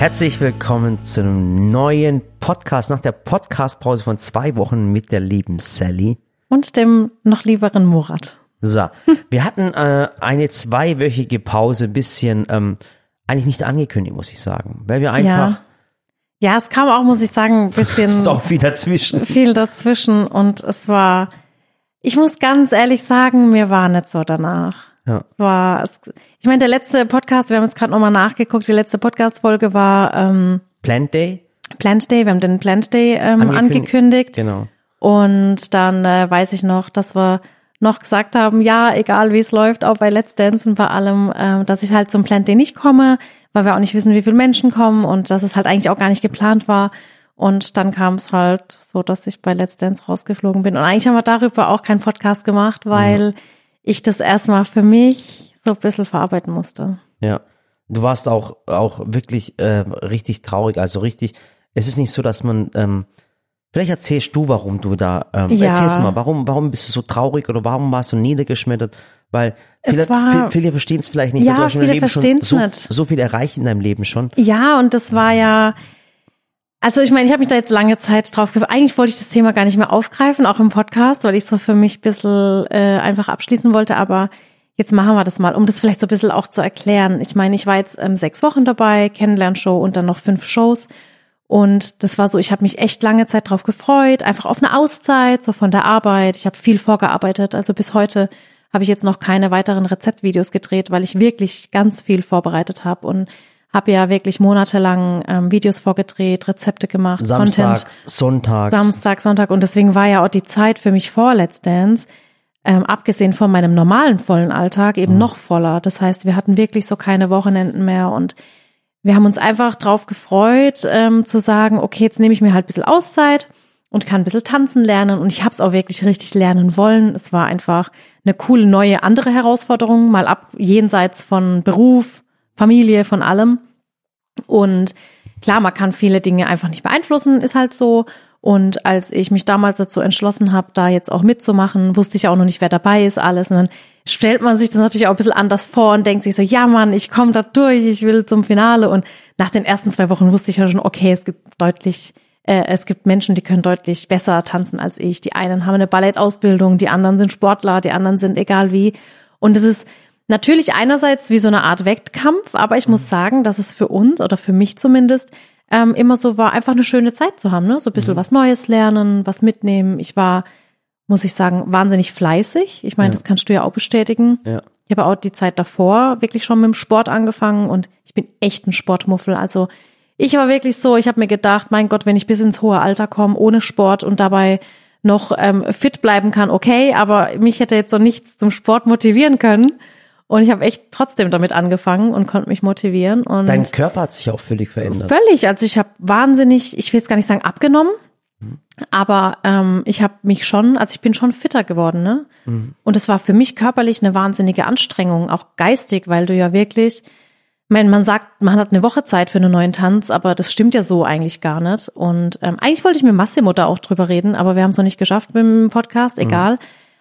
Herzlich willkommen zu einem neuen Podcast nach der Podcastpause von zwei Wochen mit der lieben Sally. Und dem noch lieberen Murat. So, wir hatten äh, eine zweiwöchige Pause, ein bisschen ähm, eigentlich nicht angekündigt, muss ich sagen, weil wir einfach Ja. Ja, es kam auch, muss ich sagen, ein bisschen so viel dazwischen. viel dazwischen und es war, ich muss ganz ehrlich sagen, mir war nicht so danach. Ja. War, ich meine, der letzte Podcast, wir haben jetzt gerade nochmal nachgeguckt, die letzte Podcast-Folge war ähm, Plant Day? Plant Day, wir haben den Plant Day ähm, angekündigt. Genau. Und dann äh, weiß ich noch, dass wir noch gesagt haben, ja, egal wie es läuft, auch bei Let's Dance und bei allem, äh, dass ich halt zum Plant Day nicht komme, weil wir auch nicht wissen, wie viele Menschen kommen und dass es halt eigentlich auch gar nicht geplant war. Und dann kam es halt so, dass ich bei Let's Dance rausgeflogen bin. Und eigentlich haben wir darüber auch keinen Podcast gemacht, weil ich das erstmal für mich so ein bisschen verarbeiten musste. Ja. Du warst auch, auch wirklich äh, richtig traurig, also richtig, es ist nicht so, dass man, ähm, vielleicht erzählst du, warum du da, ähm, Ja. erzähl's mal, warum, warum bist du so traurig oder warum warst du niedergeschmettert? Weil Es viele, war- viele, verstehen es vielleicht nicht. Ja, du hast viele schon verstehen's so, nicht. so viel erreicht in deinem Leben schon. Ja, und das war ja, also ich meine, ich habe mich da jetzt lange Zeit drauf ge- Eigentlich wollte ich das Thema gar nicht mehr aufgreifen, auch im Podcast, weil ich so für mich ein bisschen äh, einfach abschließen wollte, aber jetzt machen wir das mal, um das vielleicht so ein bisschen auch zu erklären. Ich meine, ich war jetzt ähm, sechs Wochen dabei, Kennenlernshow und dann noch fünf Shows. Und das war so, ich habe mich echt lange Zeit drauf gefreut, einfach auf eine Auszeit, so von der Arbeit. Ich habe viel vorgearbeitet, also bis heute habe ich jetzt noch keine weiteren Rezeptvideos gedreht, weil ich wirklich ganz viel vorbereitet habe und habe ja wirklich monatelang ähm, Videos vorgedreht, Rezepte gemacht, Samstag, Content. Sonntags. Samstag, Sonntag und deswegen war ja auch die Zeit für mich vor Let's Dance, ähm, abgesehen von meinem normalen vollen Alltag, eben noch voller. Das heißt, wir hatten wirklich so keine Wochenenden mehr und wir haben uns einfach drauf gefreut, ähm, zu sagen, okay, jetzt nehme ich mir halt ein bisschen Auszeit und kann ein bisschen tanzen lernen und ich habe es auch wirklich richtig lernen wollen. Es war einfach eine coole neue andere Herausforderung, mal ab jenseits von Beruf, Familie, von allem. Und klar, man kann viele Dinge einfach nicht beeinflussen, ist halt so. Und als ich mich damals dazu entschlossen habe, da jetzt auch mitzumachen, wusste ich auch noch nicht, wer dabei ist, alles. Und dann stellt man sich das natürlich auch ein bisschen anders vor und denkt sich so, ja Mann, ich komme da durch, ich will zum Finale. Und nach den ersten zwei Wochen wusste ich ja schon, okay, es gibt deutlich, äh, es gibt Menschen, die können deutlich besser tanzen als ich. Die einen haben eine Ballettausbildung, die anderen sind Sportler, die anderen sind egal wie. Und es ist natürlich einerseits wie so eine Art Wettkampf, aber ich muss sagen, dass es für uns oder für mich zumindest ähm, immer so war, einfach eine schöne Zeit zu haben, ne? So ein bisschen was Neues lernen, was mitnehmen. Ich war, muss ich sagen, wahnsinnig fleißig. Ich meine, Ja. das kannst du ja auch bestätigen. Ja. Ich habe auch die Zeit davor wirklich schon mit dem Sport angefangen und ich bin echt ein Sportmuffel. Also ich war wirklich so, ich habe mir gedacht, mein Gott, wenn ich bis ins hohe Alter komme ohne Sport und dabei noch ähm, fit bleiben kann, okay, aber mich hätte jetzt so nichts zum Sport motivieren können. Und ich habe echt trotzdem damit angefangen und konnte mich motivieren. Und Dein Körper hat sich auch völlig verändert. Völlig. Also ich habe wahnsinnig, ich will jetzt gar nicht sagen abgenommen, aber ähm, ich habe mich schon, also ich bin schon fitter geworden, ne? Und es war für mich körperlich eine wahnsinnige Anstrengung, auch geistig, weil du ja wirklich, ich meine, man sagt, man hat eine Woche Zeit für einen neuen Tanz, aber das stimmt ja so eigentlich gar nicht. Und ähm, eigentlich wollte ich mit Massimo da auch drüber reden, aber wir haben es noch nicht geschafft mit dem Podcast, egal.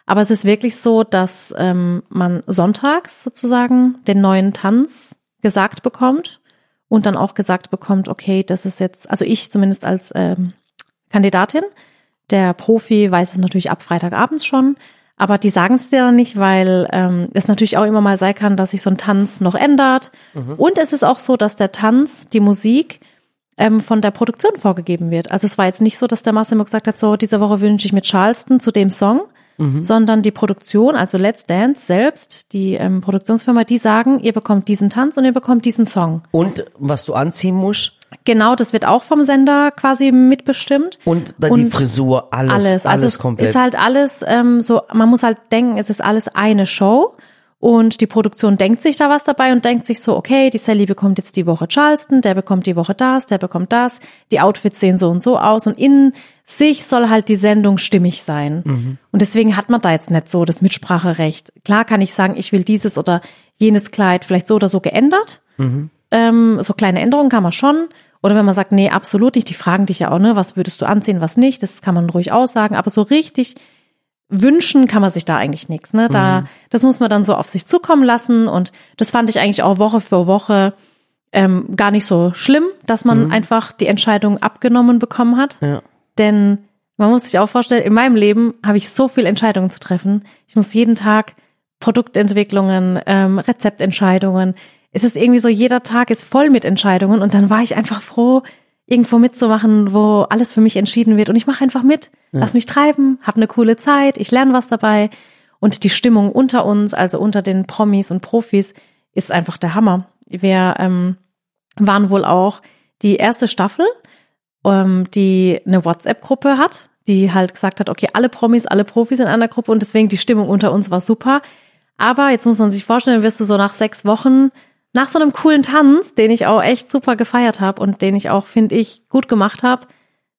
Aber es ist wirklich so, dass ähm, man sonntags sozusagen den neuen Tanz gesagt bekommt und dann auch gesagt bekommt, okay, das ist jetzt, also ich zumindest als ähm, Kandidatin, der Profi weiß es natürlich ab Freitagabends schon, aber die sagen es dir dann nicht, weil ähm, es natürlich auch immer mal sein kann, dass sich so ein Tanz noch ändert. Und es ist auch so, dass der Tanz, die Musik ähm, von der Produktion vorgegeben wird. Also es war jetzt nicht so, dass der Massimo gesagt hat, so diese Woche wünsche ich mit Charleston zu dem Song, sondern die Produktion, also Let's Dance selbst, die ähm, Produktionsfirma, die sagen, ihr bekommt diesen Tanz und ihr bekommt diesen Song. Und was du anziehen musst Genau, das wird auch vom Sender quasi mitbestimmt. und dann die Und Frisur, alles, alles, alles. Also es komplett. ist halt alles ähm, so, man muss halt denken, es ist alles eine Show und die Produktion denkt sich da was dabei und denkt sich so, okay, die Sally bekommt jetzt die Woche Charleston, der bekommt die Woche das, der bekommt das, die Outfits sehen so und so aus und in sich soll halt die Sendung stimmig sein. Und deswegen hat man da jetzt nicht so das Mitspracherecht. Klar kann ich sagen, ich will dieses oder jenes Kleid vielleicht so oder so geändert. Ähm, so kleine Änderungen kann man schon. Oder wenn man sagt, nee, absolut nicht, die fragen dich ja auch, ne, was würdest du anziehen, was nicht, das kann man ruhig aussagen, aber so richtig wünschen kann man sich da eigentlich nichts, ne? Da, das muss man dann so auf sich zukommen lassen und das fand ich eigentlich auch Woche für Woche ähm, gar nicht so schlimm, dass man einfach die Entscheidung abgenommen bekommen hat. Ja. Denn man muss sich auch vorstellen, in meinem Leben habe ich so viele Entscheidungen zu treffen. Ich muss jeden Tag Produktentwicklungen, ähm, Rezeptentscheidungen. Es ist irgendwie so, jeder Tag ist voll mit Entscheidungen und dann war ich einfach froh, irgendwo mitzumachen, wo alles für mich entschieden wird. Und ich mache einfach mit, lass mich treiben, habe eine coole Zeit, ich lerne was dabei. Und die Stimmung unter uns, also unter den Promis und Profis, ist einfach der Hammer. Wir ähm, waren wohl auch die erste Staffel, ähm, die eine WhatsApp-Gruppe hat, die halt gesagt hat, okay, alle Promis, alle Profis in einer Gruppe und deswegen die Stimmung unter uns war super. Aber jetzt muss man sich vorstellen, wirst du so nach sechs Wochen nach so einem coolen Tanz, den ich auch echt super gefeiert habe und den ich auch, finde ich, gut gemacht habe,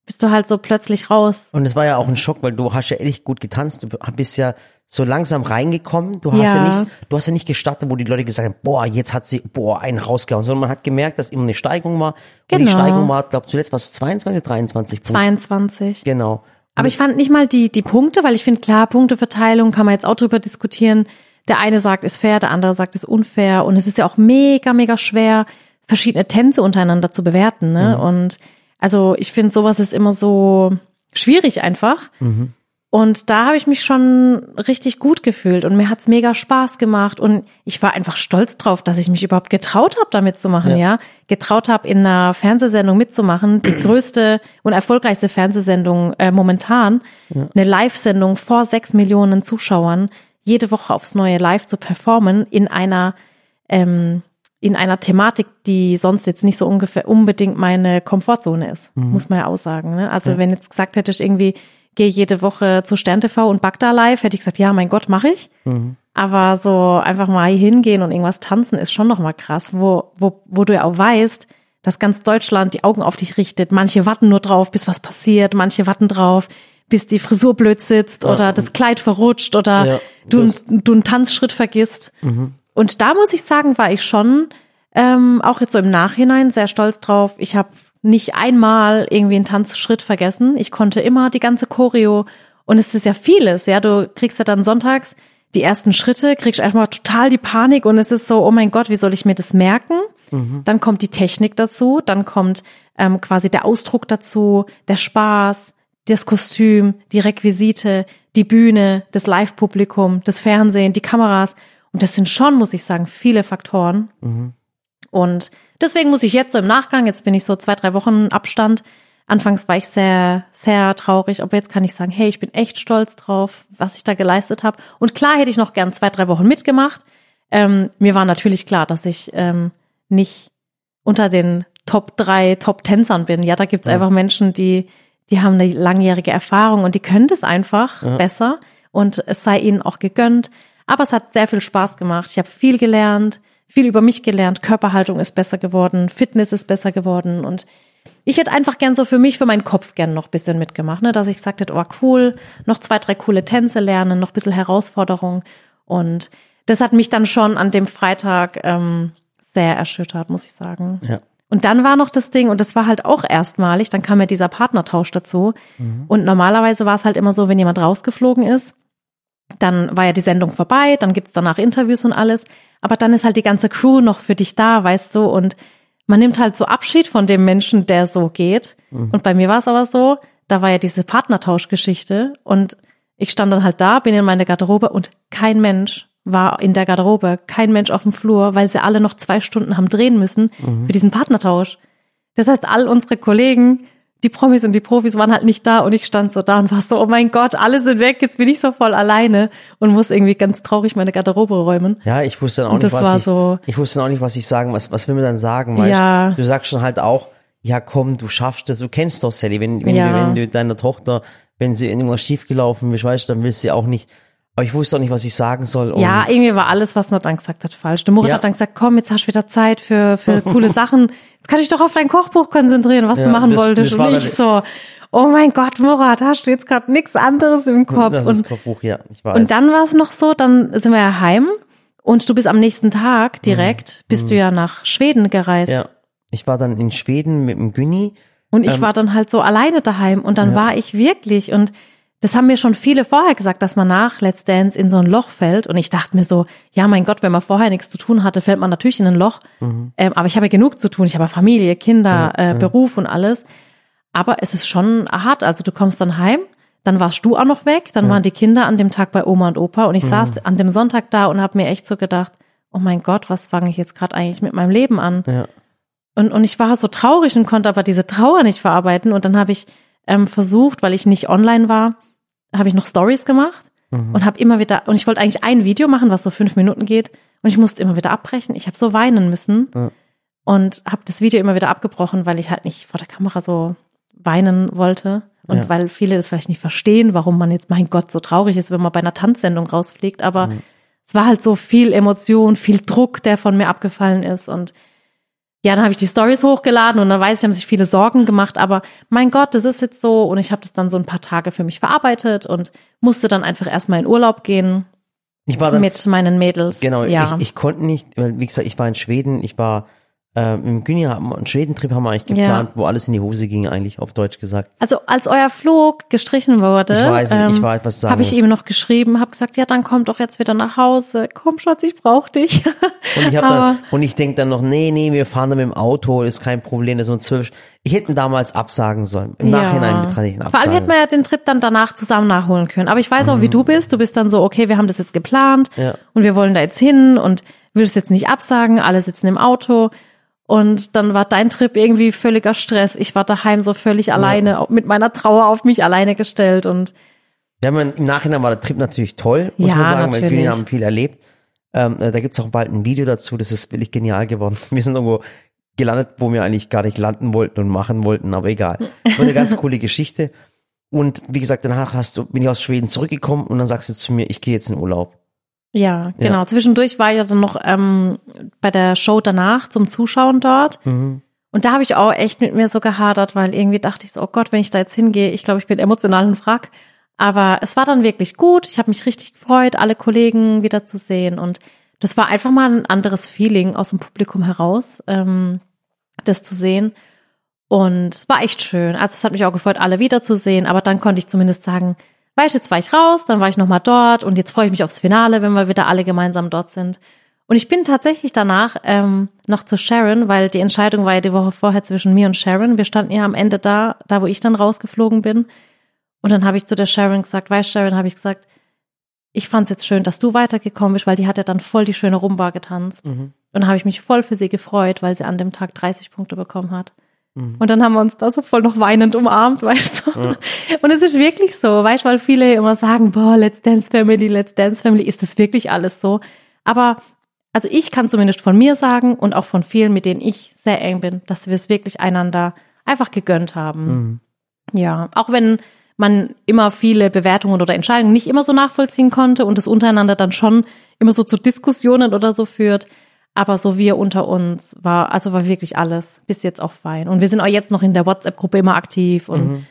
bist du halt so plötzlich raus. Und es war ja auch ein Schock, weil du hast ja ehrlich gut getanzt. Du bist ja so langsam reingekommen. Du hast ja, Ja. nicht, du hast ja nicht gestartet, wo die Leute gesagt haben, boah, jetzt hat sie, boah, einen rausgehauen, sondern man hat gemerkt, dass immer eine Steigung war. Und die Genau. Steigung war, glaube zuletzt war es 22 oder 23 Punkte. 22. Genau. Aber ich fand nicht mal die, die Punkte, weil ich finde, klar, Punkteverteilung kann man jetzt auch drüber diskutieren. Der eine sagt, ist fair, der andere sagt, ist unfair. Und es ist ja auch mega, mega schwer, verschiedene Tänze untereinander zu bewerten. Ne? Und also ich finde, sowas ist immer so schwierig einfach. Und da habe ich mich schon richtig gut gefühlt und mir hat's mega Spaß gemacht und ich war einfach stolz drauf, dass ich mich überhaupt getraut habe, damit zu machen, ja. Getraut habe, in einer Fernsehsendung mitzumachen, die größte und erfolgreichste Fernsehsendung äh, momentan, eine Live-Sendung vor sechs Millionen Zuschauern, jede Woche aufs Neue live zu performen in einer ähm, in einer Thematik, die sonst jetzt nicht so ungefähr unbedingt meine Komfortzone ist, muss man ja auch sagen. Ne? Also wenn jetzt gesagt hättest, irgendwie gehe jede Woche zu Stern TV und back da live, hätte ich gesagt, ja, mein Gott, mache ich. Aber so einfach mal hingehen und irgendwas tanzen ist schon noch mal krass, wo, wo, wo du ja auch weißt, dass ganz Deutschland die Augen auf dich richtet. Manche warten nur drauf, bis was passiert, manche warten drauf, bis die Frisur blöd sitzt oder das Kleid verrutscht oder Ja, du, du einen Tanzschritt vergisst. Und da muss ich sagen, war ich schon ähm, auch jetzt so im Nachhinein sehr stolz drauf. Ich habe nicht einmal irgendwie einen Tanzschritt vergessen. Ich konnte immer die ganze Choreo und es ist ja vieles. Ja, du kriegst ja dann sonntags die ersten Schritte, kriegst einfach total die Panik und es ist so, oh mein Gott, wie soll ich mir das merken? Dann kommt die Technik dazu, dann kommt ähm, quasi der Ausdruck dazu, der Spaß, das Kostüm, die Requisite, die Bühne, das Live-Publikum, das Fernsehen, die Kameras. Und das sind schon, muss ich sagen, viele Faktoren. Und deswegen muss ich jetzt so im Nachgang, jetzt bin ich so zwei, drei Wochen Abstand. Anfangs war ich sehr, sehr traurig, aber jetzt kann ich sagen, hey, ich bin echt stolz drauf, was ich da geleistet habe. Und klar hätte ich noch gern zwei, drei Wochen mitgemacht. Ähm, mir war natürlich klar, dass ich ähm, nicht unter den Top drei Top-Tänzern bin. Ja, da gibt's einfach Menschen, die, die haben eine langjährige Erfahrung und die können das einfach besser und es sei ihnen auch gegönnt. Aber es hat sehr viel Spaß gemacht. Ich habe viel gelernt, viel über mich gelernt. Körperhaltung ist besser geworden, Fitness ist besser geworden und ich hätte einfach gern so für mich, für meinen Kopf gern noch ein bisschen mitgemacht, ne? dass ich gesagt hätte, oh cool, noch zwei, drei coole Tänze lernen, noch ein bisschen Herausforderung. Und das hat mich dann schon an dem Freitag ähm, sehr erschüttert, muss ich sagen. Ja. Und dann war noch das Ding, und das war halt auch erstmalig, dann kam ja dieser Partnertausch dazu. Und normalerweise war es halt immer so, wenn jemand rausgeflogen ist, dann war ja die Sendung vorbei, dann gibt's danach Interviews und alles. Aber dann ist halt die ganze Crew noch für dich da, weißt du, und man nimmt halt so Abschied von dem Menschen, der so geht. Und bei mir war es aber so, da war ja diese Partnertauschgeschichte und ich stand dann halt da, bin in meine Garderobe und kein Mensch war in der Garderobe, kein Mensch auf dem Flur, weil sie alle noch zwei Stunden haben drehen müssen für diesen Partnertausch. Das heißt, all unsere Kollegen, die Promis und die Profis waren halt nicht da und ich stand so da und war so, oh mein Gott, alle sind weg, jetzt bin ich so voll alleine und muss irgendwie ganz traurig meine Garderobe räumen. Ja, ich wusste dann auch Und nicht, was ich, so- ich wusste dann auch nicht, was ich sagen, was, was will man dann sagen, weißt Ja. Du sagst schon halt auch, ja komm, du schaffst das, du kennst doch Sally, wenn, wenn, Ja. du, wenn du deiner Tochter, wenn sie irgendwas schiefgelaufen ist, weißt du, dann willst du sie auch nicht, aber ich wusste auch nicht, was ich sagen soll. Ja, irgendwie war alles, was man dann gesagt hat, falsch. Der Murat Ja. hat dann gesagt, komm, jetzt hast du wieder Zeit für, für coole Sachen. Jetzt kann ich doch auf dein Kochbuch konzentrieren, was Ja, du machen das- wolltest. das und ich so, oh mein Gott, Murat, hast du jetzt gerade nichts anderes im Kopf? das und Kochbuch, ja, ich weiß. Und dann war es noch so, dann sind wir ja heim und du bist am nächsten Tag direkt, bist du ja nach Schweden gereist. Mhm. ja, ich war dann in Schweden mit dem Günni. Und ich war dann halt so alleine daheim und dann war ich wirklich und das haben mir schon viele vorher gesagt, dass man nach Let's Dance in so ein Loch fällt. Und ich dachte mir so, ja, mein Gott, wenn man vorher nichts zu tun hatte, fällt man natürlich in ein Loch. Mhm. Ähm, aber ich habe ja genug zu tun. Ich habe ja Familie, Kinder, äh, Beruf und alles. Aber es ist schon hart. Also du kommst dann heim, dann warst du auch noch weg, dann waren die Kinder an dem Tag bei Oma und Opa und ich Mhm. saß an dem Sonntag da und habe mir echt so gedacht, oh mein Gott, was fange ich jetzt gerade eigentlich mit meinem Leben an? Ja. Und, und ich war so traurig und konnte aber diese Trauer nicht verarbeiten. Und dann habe ich ähm, versucht, weil ich nicht online war, habe ich noch Stories gemacht Mhm. und habe immer wieder, und ich wollte eigentlich ein Video machen, was so fünf Minuten geht. Und ich musste immer wieder abbrechen. Ich habe so weinen müssen Ja. und habe das Video immer wieder abgebrochen, weil ich halt nicht vor der Kamera so weinen wollte. Und Ja. weil viele das vielleicht nicht verstehen, warum man jetzt, mein Gott, so traurig ist, wenn man bei einer Tanzsendung rausfliegt. Aber Mhm. es war halt so viel Emotion, viel Druck, der von mir abgefallen ist. Und ja, dann habe ich die Stories hochgeladen und dann weiß ich, haben sich viele Sorgen gemacht, aber mein Gott, das ist jetzt so und ich habe das dann so ein paar Tage für mich verarbeitet und musste dann einfach erstmal in Urlaub gehen Ich war dann, mit meinen Mädels. genau, ja. ich, ich konnte nicht, wie gesagt, ich war in Schweden, ich war äh, im Güni, haben wir- einen Schwedentrip haben wir eigentlich geplant, wo alles in die Hose ging, eigentlich auf Deutsch gesagt. also als euer Flug gestrichen wurde, Ich weiß, ähm, ich weiß, was du sagen habe ich ihm noch geschrieben, habe gesagt, ja, dann komm doch jetzt wieder nach Hause. Komm, Schatz, ich brauch dich. Und ich habe dann und ich denk dann noch, nee, nee, wir fahren dann mit dem Auto, ist kein Problem, das ist um zwölf. Ich hätte ihn damals absagen sollen. Im Nachhinein betrachte ich ihn Vor allem absagen. hätte man ja den Trip dann danach zusammen nachholen können. Aber ich weiß auch, wie du bist. Du bist dann so, okay, wir haben das jetzt geplant Ja. und wir wollen da jetzt hin und willst jetzt nicht absagen, alle sitzen im Auto. Und dann war dein Trip irgendwie völliger Stress. Ich war daheim so völlig alleine, mit meiner Trauer auf mich alleine gestellt und Ja, man, im Nachhinein war der Trip natürlich toll, muss Ja, man sagen, weil natürlich. wir haben viel erlebt. Ähm, äh, da gibt's auch bald ein Video dazu, das ist wirklich genial geworden. Wir sind irgendwo gelandet, wo wir eigentlich gar nicht landen wollten und machen wollten, aber egal. War eine ganz coole Geschichte. Und wie gesagt, danach hast du, bin ich aus Schweden zurückgekommen und dann sagst du zu mir, ich gehe jetzt in Urlaub. Ja, genau. Zwischendurch war ich ja dann noch ähm, bei der Show danach zum Zuschauen dort. Mhm. Und da habe ich auch echt mit mir so gehadert, weil irgendwie dachte ich so, oh Gott, wenn ich da jetzt hingehe, ich glaube, ich bin emotional ein Wrack. Aber es war dann wirklich gut. Ich habe mich richtig gefreut, alle Kollegen wiederzusehen. Und das war einfach mal ein anderes Feeling aus dem Publikum heraus, ähm, das zu sehen. Und war echt schön. Also es hat mich auch gefreut, alle wiederzusehen. Aber dann konnte ich zumindest sagen, weißt du, jetzt war ich raus, dann war ich nochmal dort und jetzt freue ich mich aufs Finale, wenn wir wieder alle gemeinsam dort sind. Und ich bin tatsächlich danach ähm, noch zu Sharon, weil die Entscheidung war ja die Woche vorher zwischen mir und Sharon. Wir standen ja am Ende da, da wo ich dann rausgeflogen bin. Und dann habe ich zu der Sharon gesagt, weißt Sharon, habe ich gesagt, ich fand es jetzt schön, dass du weitergekommen bist, weil die hat ja dann voll die schöne Rumba getanzt. Und dann habe ich mich voll für sie gefreut, weil sie an dem Tag 30 Punkte bekommen hat. Und dann haben wir uns da so voll noch weinend umarmt, weißt du. Und es ist wirklich so, weißt du, weil viele immer sagen, boah, Let's Dance Family, Let's Dance Family, ist das wirklich alles so? Aber also ich kann zumindest von mir sagen und auch von vielen, mit denen ich sehr eng bin, dass wir es wirklich einander einfach gegönnt haben. Ja, auch wenn man immer viele Bewertungen oder Entscheidungen nicht immer so nachvollziehen konnte und es untereinander dann schon immer so zu Diskussionen oder so führt. Aber so wir unter uns war, also war wirklich alles bis jetzt auch fein. Und wir sind auch jetzt noch in der WhatsApp-Gruppe immer aktiv und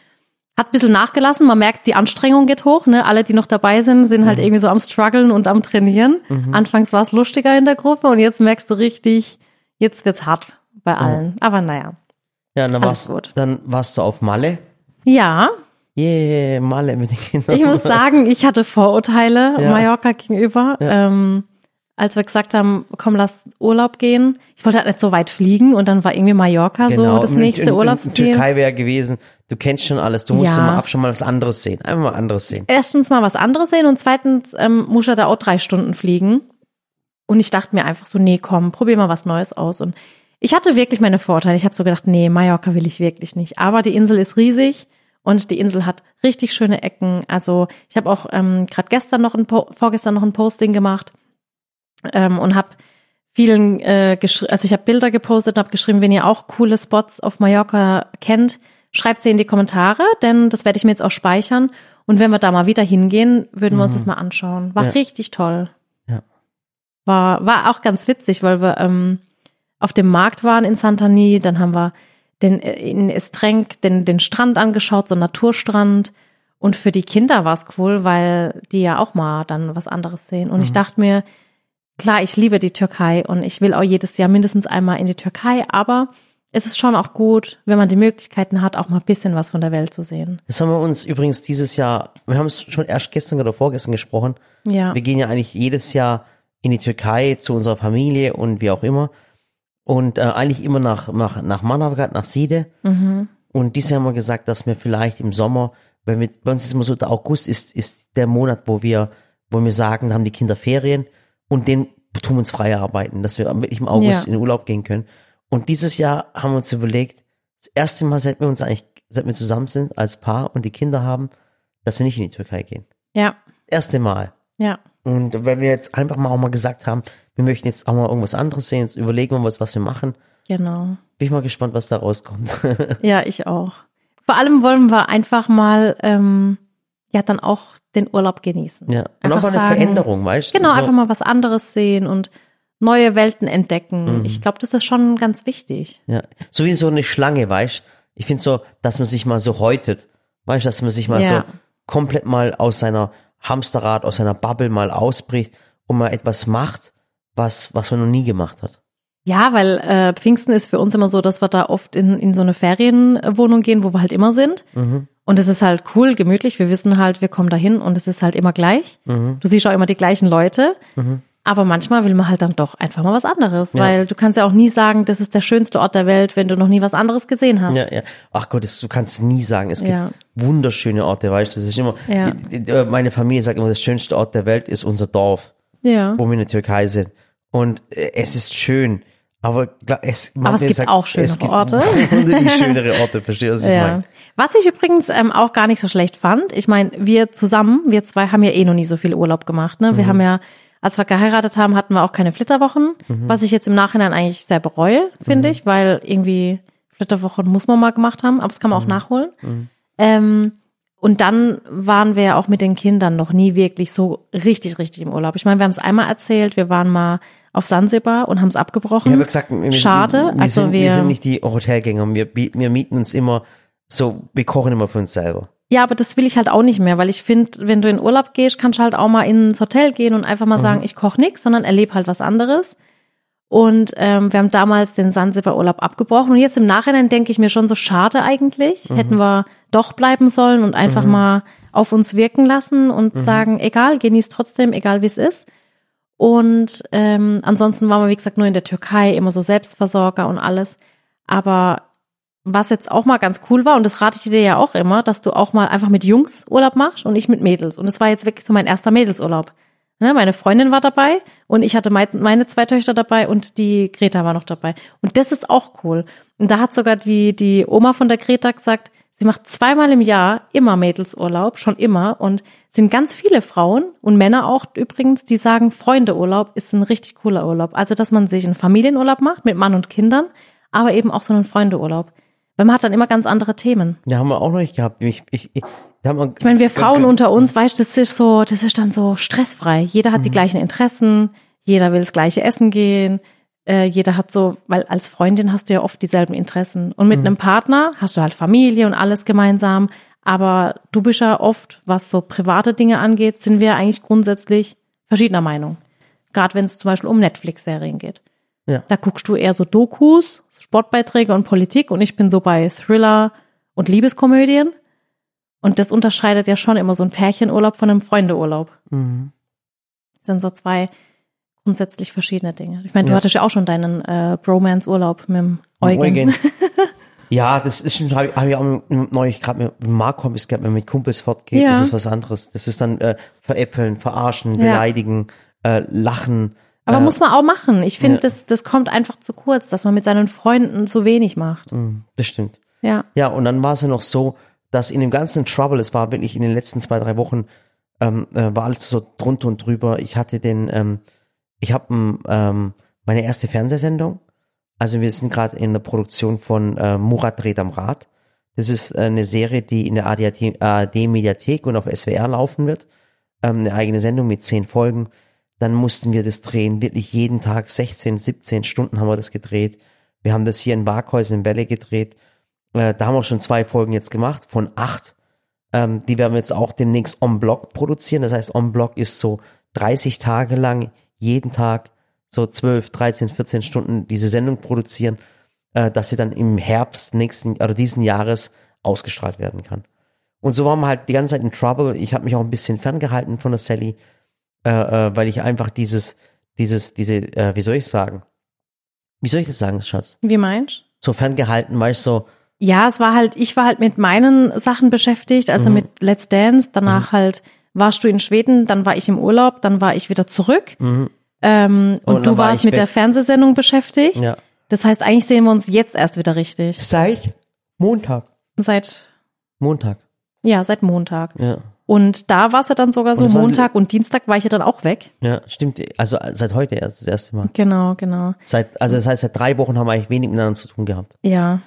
hat ein bisschen nachgelassen. Man merkt, die Anstrengung geht hoch. Ne? Alle, die noch dabei sind, sind halt irgendwie so am struggeln und am trainieren. Anfangs war es lustiger in der Gruppe und jetzt merkst du richtig, jetzt wird's hart bei allen. Aber naja. Ja, dann warst, gut. dann warst du auf Malle. Ja, Yeah, Malle mit den Kindern. Ich muss sagen, ich hatte Vorurteile Ja. Mallorca gegenüber. Ähm, als wir gesagt haben, komm, lass Urlaub gehen. Ich wollte halt nicht so weit fliegen und dann war irgendwie Mallorca so das Genau. in- nächste in, in, Urlaubsziel. Türkei wäre gewesen, du kennst schon alles, du musst Ja. immer ab schon mal was anderes sehen. Einfach mal anderes sehen. Erstens mal was anderes sehen und zweitens ähm, muss er da auch drei Stunden fliegen. Und ich dachte mir einfach so, nee, komm, probier mal was Neues aus. Und ich hatte wirklich meine Vorteile. Ich habe so gedacht, nee, Mallorca will ich wirklich nicht. Aber die Insel ist riesig und die Insel hat richtig schöne Ecken. Also ich habe auch ähm, gerade gestern noch ein po vorgestern noch ein Posting gemacht ähm, und habe vielen äh, geschrieben, also ich habe Bilder gepostet und habe geschrieben, wenn ihr auch coole Spots auf Mallorca kennt, schreibt sie in die Kommentare, denn das werde ich mir jetzt auch speichern. Und wenn wir da mal wieder hingehen, würden wir uns das mal anschauen. War Ja. richtig toll. Ja. War, war auch ganz witzig, weil wir ähm, auf dem Markt waren in Santani, dann haben wir den, äh, in Estrenk den, den Strand angeschaut, so einen Naturstrand. Und für die Kinder war es cool, weil die ja auch mal dann was anderes sehen. Und ich dachte mir, klar, ich liebe die Türkei und ich will auch jedes Jahr mindestens einmal in die Türkei, aber es ist schon auch gut, wenn man die Möglichkeiten hat, auch mal ein bisschen was von der Welt zu sehen. Das haben wir uns übrigens dieses Jahr, wir haben es schon erst gestern oder vorgestern gesprochen. Ja. Wir gehen ja eigentlich jedes Jahr in die Türkei zu unserer Familie und wie auch immer. Und äh, eigentlich immer nach, nach, nach Manavgat, nach Siede. Und dieses Jahr haben wir gesagt, dass wir vielleicht im Sommer, weil wir, bei uns ist immer so, der August ist, ist der Monat, wo wir, wo wir sagen, da haben die Kinder Ferien und den tun wir uns frei arbeiten, dass wir wirklich im August Ja. in den Urlaub gehen können. Und dieses Jahr haben wir uns überlegt, das erste Mal, seit wir uns eigentlich, seit wir zusammen sind als Paar und die Kinder haben, dass wir nicht in die Türkei gehen. Ja, Erste Mal. ja. Und weil wir jetzt einfach mal auch mal gesagt haben, wir möchten jetzt auch mal irgendwas anderes sehen, jetzt überlegen wir uns, was wir machen. Genau. Bin ich mal gespannt, was da rauskommt. Ja, ich auch. Vor allem wollen wir einfach mal, ähm, ja, dann auch den Urlaub genießen. ja. Und Einfach auch mal eine sagen- Veränderung, weißt du? Genau, so, einfach mal was anderes sehen und neue Welten Mhm. entdecken. Ich glaube, das ist schon ganz wichtig. Ja. So wie so eine Schlange, weißt Ich finde so, dass man sich mal so häutet. Weißt dass man sich mal Ja. so komplett mal aus seiner Hamsterrad, aus seiner Bubble mal ausbricht und mal etwas macht, was, was man noch nie gemacht hat. Ja, weil äh, Pfingsten ist für uns immer so, dass wir da oft in, in so eine Ferienwohnung gehen, wo wir halt immer sind. Mhm. Und es ist halt cool, gemütlich. Wir wissen halt, wir kommen dahin und es ist halt immer gleich. Mhm. Du siehst auch immer die gleichen Leute. Aber manchmal will man halt dann doch einfach mal was anderes, Ja. weil du kannst ja auch nie sagen, das ist der schönste Ort der Welt, wenn du noch nie was anderes gesehen hast. Ja, ja. Ach Gott, das, du kannst nie sagen. Es gibt Ja. wunderschöne Orte, weißt du? Das ist immer, Ja. meine Familie sagt immer, das schönste Ort der Welt ist unser Dorf, Ja. wo wir in der Türkei sind. Und äh, es ist schön. Aber klar, es, Aber es gibt auch schönere es gibt Orte. schönere Orte, verstehst du, was ich Ja. meine? Was ich übrigens ähm, auch gar nicht so schlecht fand, ich meine, wir zusammen, wir zwei haben ja eh noch nie so viel Urlaub gemacht. Ne? Wir Mhm. haben ja, als wir geheiratet haben, hatten wir auch keine Flitterwochen, Mhm. was ich jetzt im Nachhinein eigentlich sehr bereue, finde ich, weil irgendwie Flitterwochen muss man mal gemacht haben, aber das kann man auch Mhm. nachholen. Ähm, und dann waren wir ja auch mit den Kindern noch nie wirklich so richtig, richtig im Urlaub. Ich meine, wir haben es einmal erzählt, wir waren mal auf Sansibar und haben es abgebrochen. Ich habe gesagt, wir, Schade, wir, also sind, wir- wir sind nicht die Hotelgänger, wir, wir mieten uns immer so, wir kochen immer für uns selber. Ja, aber das will ich halt auch nicht mehr, weil ich finde, wenn du in Urlaub gehst, kannst du halt auch mal ins Hotel gehen und einfach mal sagen, ich koche nix, sondern erlebe halt was anderes. Und ähm, wir haben damals den Sansibar-Urlaub abgebrochen. Und jetzt im Nachhinein denke ich mir schon so schade eigentlich. Hätten wir doch bleiben sollen und einfach mal auf uns wirken lassen und sagen, egal, genieß trotzdem, egal wie es ist. Und ähm, ansonsten waren wir, wie gesagt, nur in der Türkei, immer so Selbstversorger und alles. Aber was jetzt auch mal ganz cool war, und das rate ich dir ja auch immer, dass du auch mal einfach mit Jungs Urlaub machst und ich mit Mädels. Und das war jetzt wirklich so mein erster Mädelsurlaub. Ne, meine Freundin war dabei und ich hatte mein, meine zwei Töchter dabei und die Greta war noch dabei. Und das ist auch cool. Und da hat sogar die, die Oma von der Greta gesagt, sie macht zweimal im Jahr immer Mädelsurlaub, schon immer. Und sind ganz viele Frauen und Männer auch übrigens, die sagen, Freundeurlaub ist ein richtig cooler Urlaub. Also, dass man sich einen Familienurlaub macht mit Mann und Kindern, aber eben auch so einen Freundeurlaub. Weil man hat dann immer ganz andere Themen. Ja, haben wir auch noch nicht gehabt. Ich, ich, ich, wir, Ich meine, wir Frauen unter uns, weißt du, das ist so, das ist dann so stressfrei. Jeder hat die gleichen Interessen, jeder will das gleiche Essen gehen, äh, jeder hat so, weil als Freundin hast du ja oft dieselben Interessen. Und mit einem Partner hast du halt Familie und alles gemeinsam. Aber du bist ja oft, was so private Dinge angeht, sind wir eigentlich grundsätzlich verschiedener Meinung. Gerade wenn es zum Beispiel um Netflix-Serien geht. Ja. Da guckst du eher so Dokus, Sportbeiträge und Politik und ich bin so bei Thriller und Liebeskomödien. Und das unterscheidet ja schon immer so ein Pärchenurlaub von einem Freundeurlaub. Mhm. Das sind so zwei grundsätzlich verschiedene Dinge. Ich meine, du Ja. hattest ja auch schon deinen äh, Bromance-Urlaub mit dem Eugen. Eugen. ja, das ist schon, habe ich, hab ich auch neulich gerade mit Marco ich's gehabt, wenn man mit Kumpels fortgeht, Ja. das ist was anderes. Das ist dann äh, veräppeln, verarschen, Ja. beleidigen, äh, lachen. Aber äh, muss man auch machen. Ich finde, das, das kommt einfach zu kurz, dass man mit seinen Freunden zu wenig macht. mh, Das stimmt. Ja. Ja, und dann war es ja noch so, dass in dem ganzen Trouble, es war wirklich in den letzten zwei, drei Wochen, ähm, äh, war alles so drunter und drüber. Ich hatte den, ähm, ich habe ähm, meine erste Fernsehsendung. Also wir sind gerade in der Produktion von äh, Murat dreht am Rad. Das ist äh, eine Serie, die in der ARD-Mediathek und auf SWR laufen wird. Ähm, eine eigene Sendung mit zehn Folgen. Dann mussten wir das drehen, wirklich jeden Tag 16, 17 Stunden haben wir das gedreht. Wir haben das hier in Waghäusern in Welle gedreht. Äh, da haben wir schon zwei Folgen jetzt gemacht von acht. Ähm, die werden wir jetzt auch demnächst on Block produzieren. Das heißt, on Block ist so 30 Tage lang jeden Tag so 12, 13, 14 Stunden diese Sendung produzieren. äh, dass sie dann im Herbst nächsten oder diesen Jahres ausgestrahlt werden kann. Und so waren wir halt die ganze Zeit in Trouble. Ich habe mich auch ein bisschen ferngehalten von der Sally, äh, äh, weil ich einfach dieses, dieses, diese, äh, wie soll ich sagen? Wie soll ich das sagen, Schatz? Wie meinst So ferngehalten, weil ich so, Ja, es war halt, ich war halt mit meinen Sachen beschäftigt, also Mhm. mit Let's Dance, danach halt warst du in Schweden, dann war ich im Urlaub, dann war ich wieder zurück. Ähm, und, Mhm. Und du war warst mit weg. der Fernsehsendung beschäftigt. ja. Das heißt, eigentlich sehen wir uns jetzt erst wieder richtig. Seit Montag. Seit, Montag, ja, seit Montag. ja. Und da war es ja dann sogar so, Und Montag und Dienstag war ich ja dann auch weg. Ja, stimmt. Also äh, seit heute erst das erste Mal. Genau, genau. Seit, also das heißt, seit drei Wochen haben wir eigentlich wenig miteinander zu tun gehabt. Ja.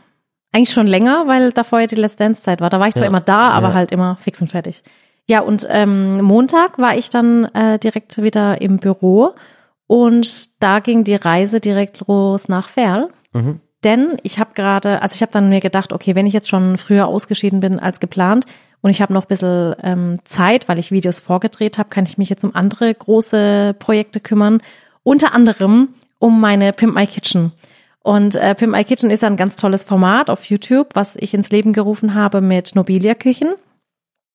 Eigentlich schon länger, weil davor ja die Let's Dance Zeit war. Da war ich zwar Ja. immer da, aber Ja. halt immer fix und fertig. Ja, und ähm, Montag war ich dann äh, direkt wieder im Büro und da ging die Reise direkt los nach Ferl. Mhm. Denn ich habe gerade, also ich habe dann mir gedacht, okay, wenn ich jetzt schon früher ausgeschieden bin als geplant und ich habe noch ein bisschen ähm, Zeit, weil ich Videos vorgedreht habe, kann ich mich jetzt um andere große Projekte kümmern. Unter anderem um meine Pimp My Kitchen. Und äh, Pimp My Kitchen ist ein ganz tolles Format auf YouTube, was ich ins Leben gerufen habe mit Nobilia-Küchen.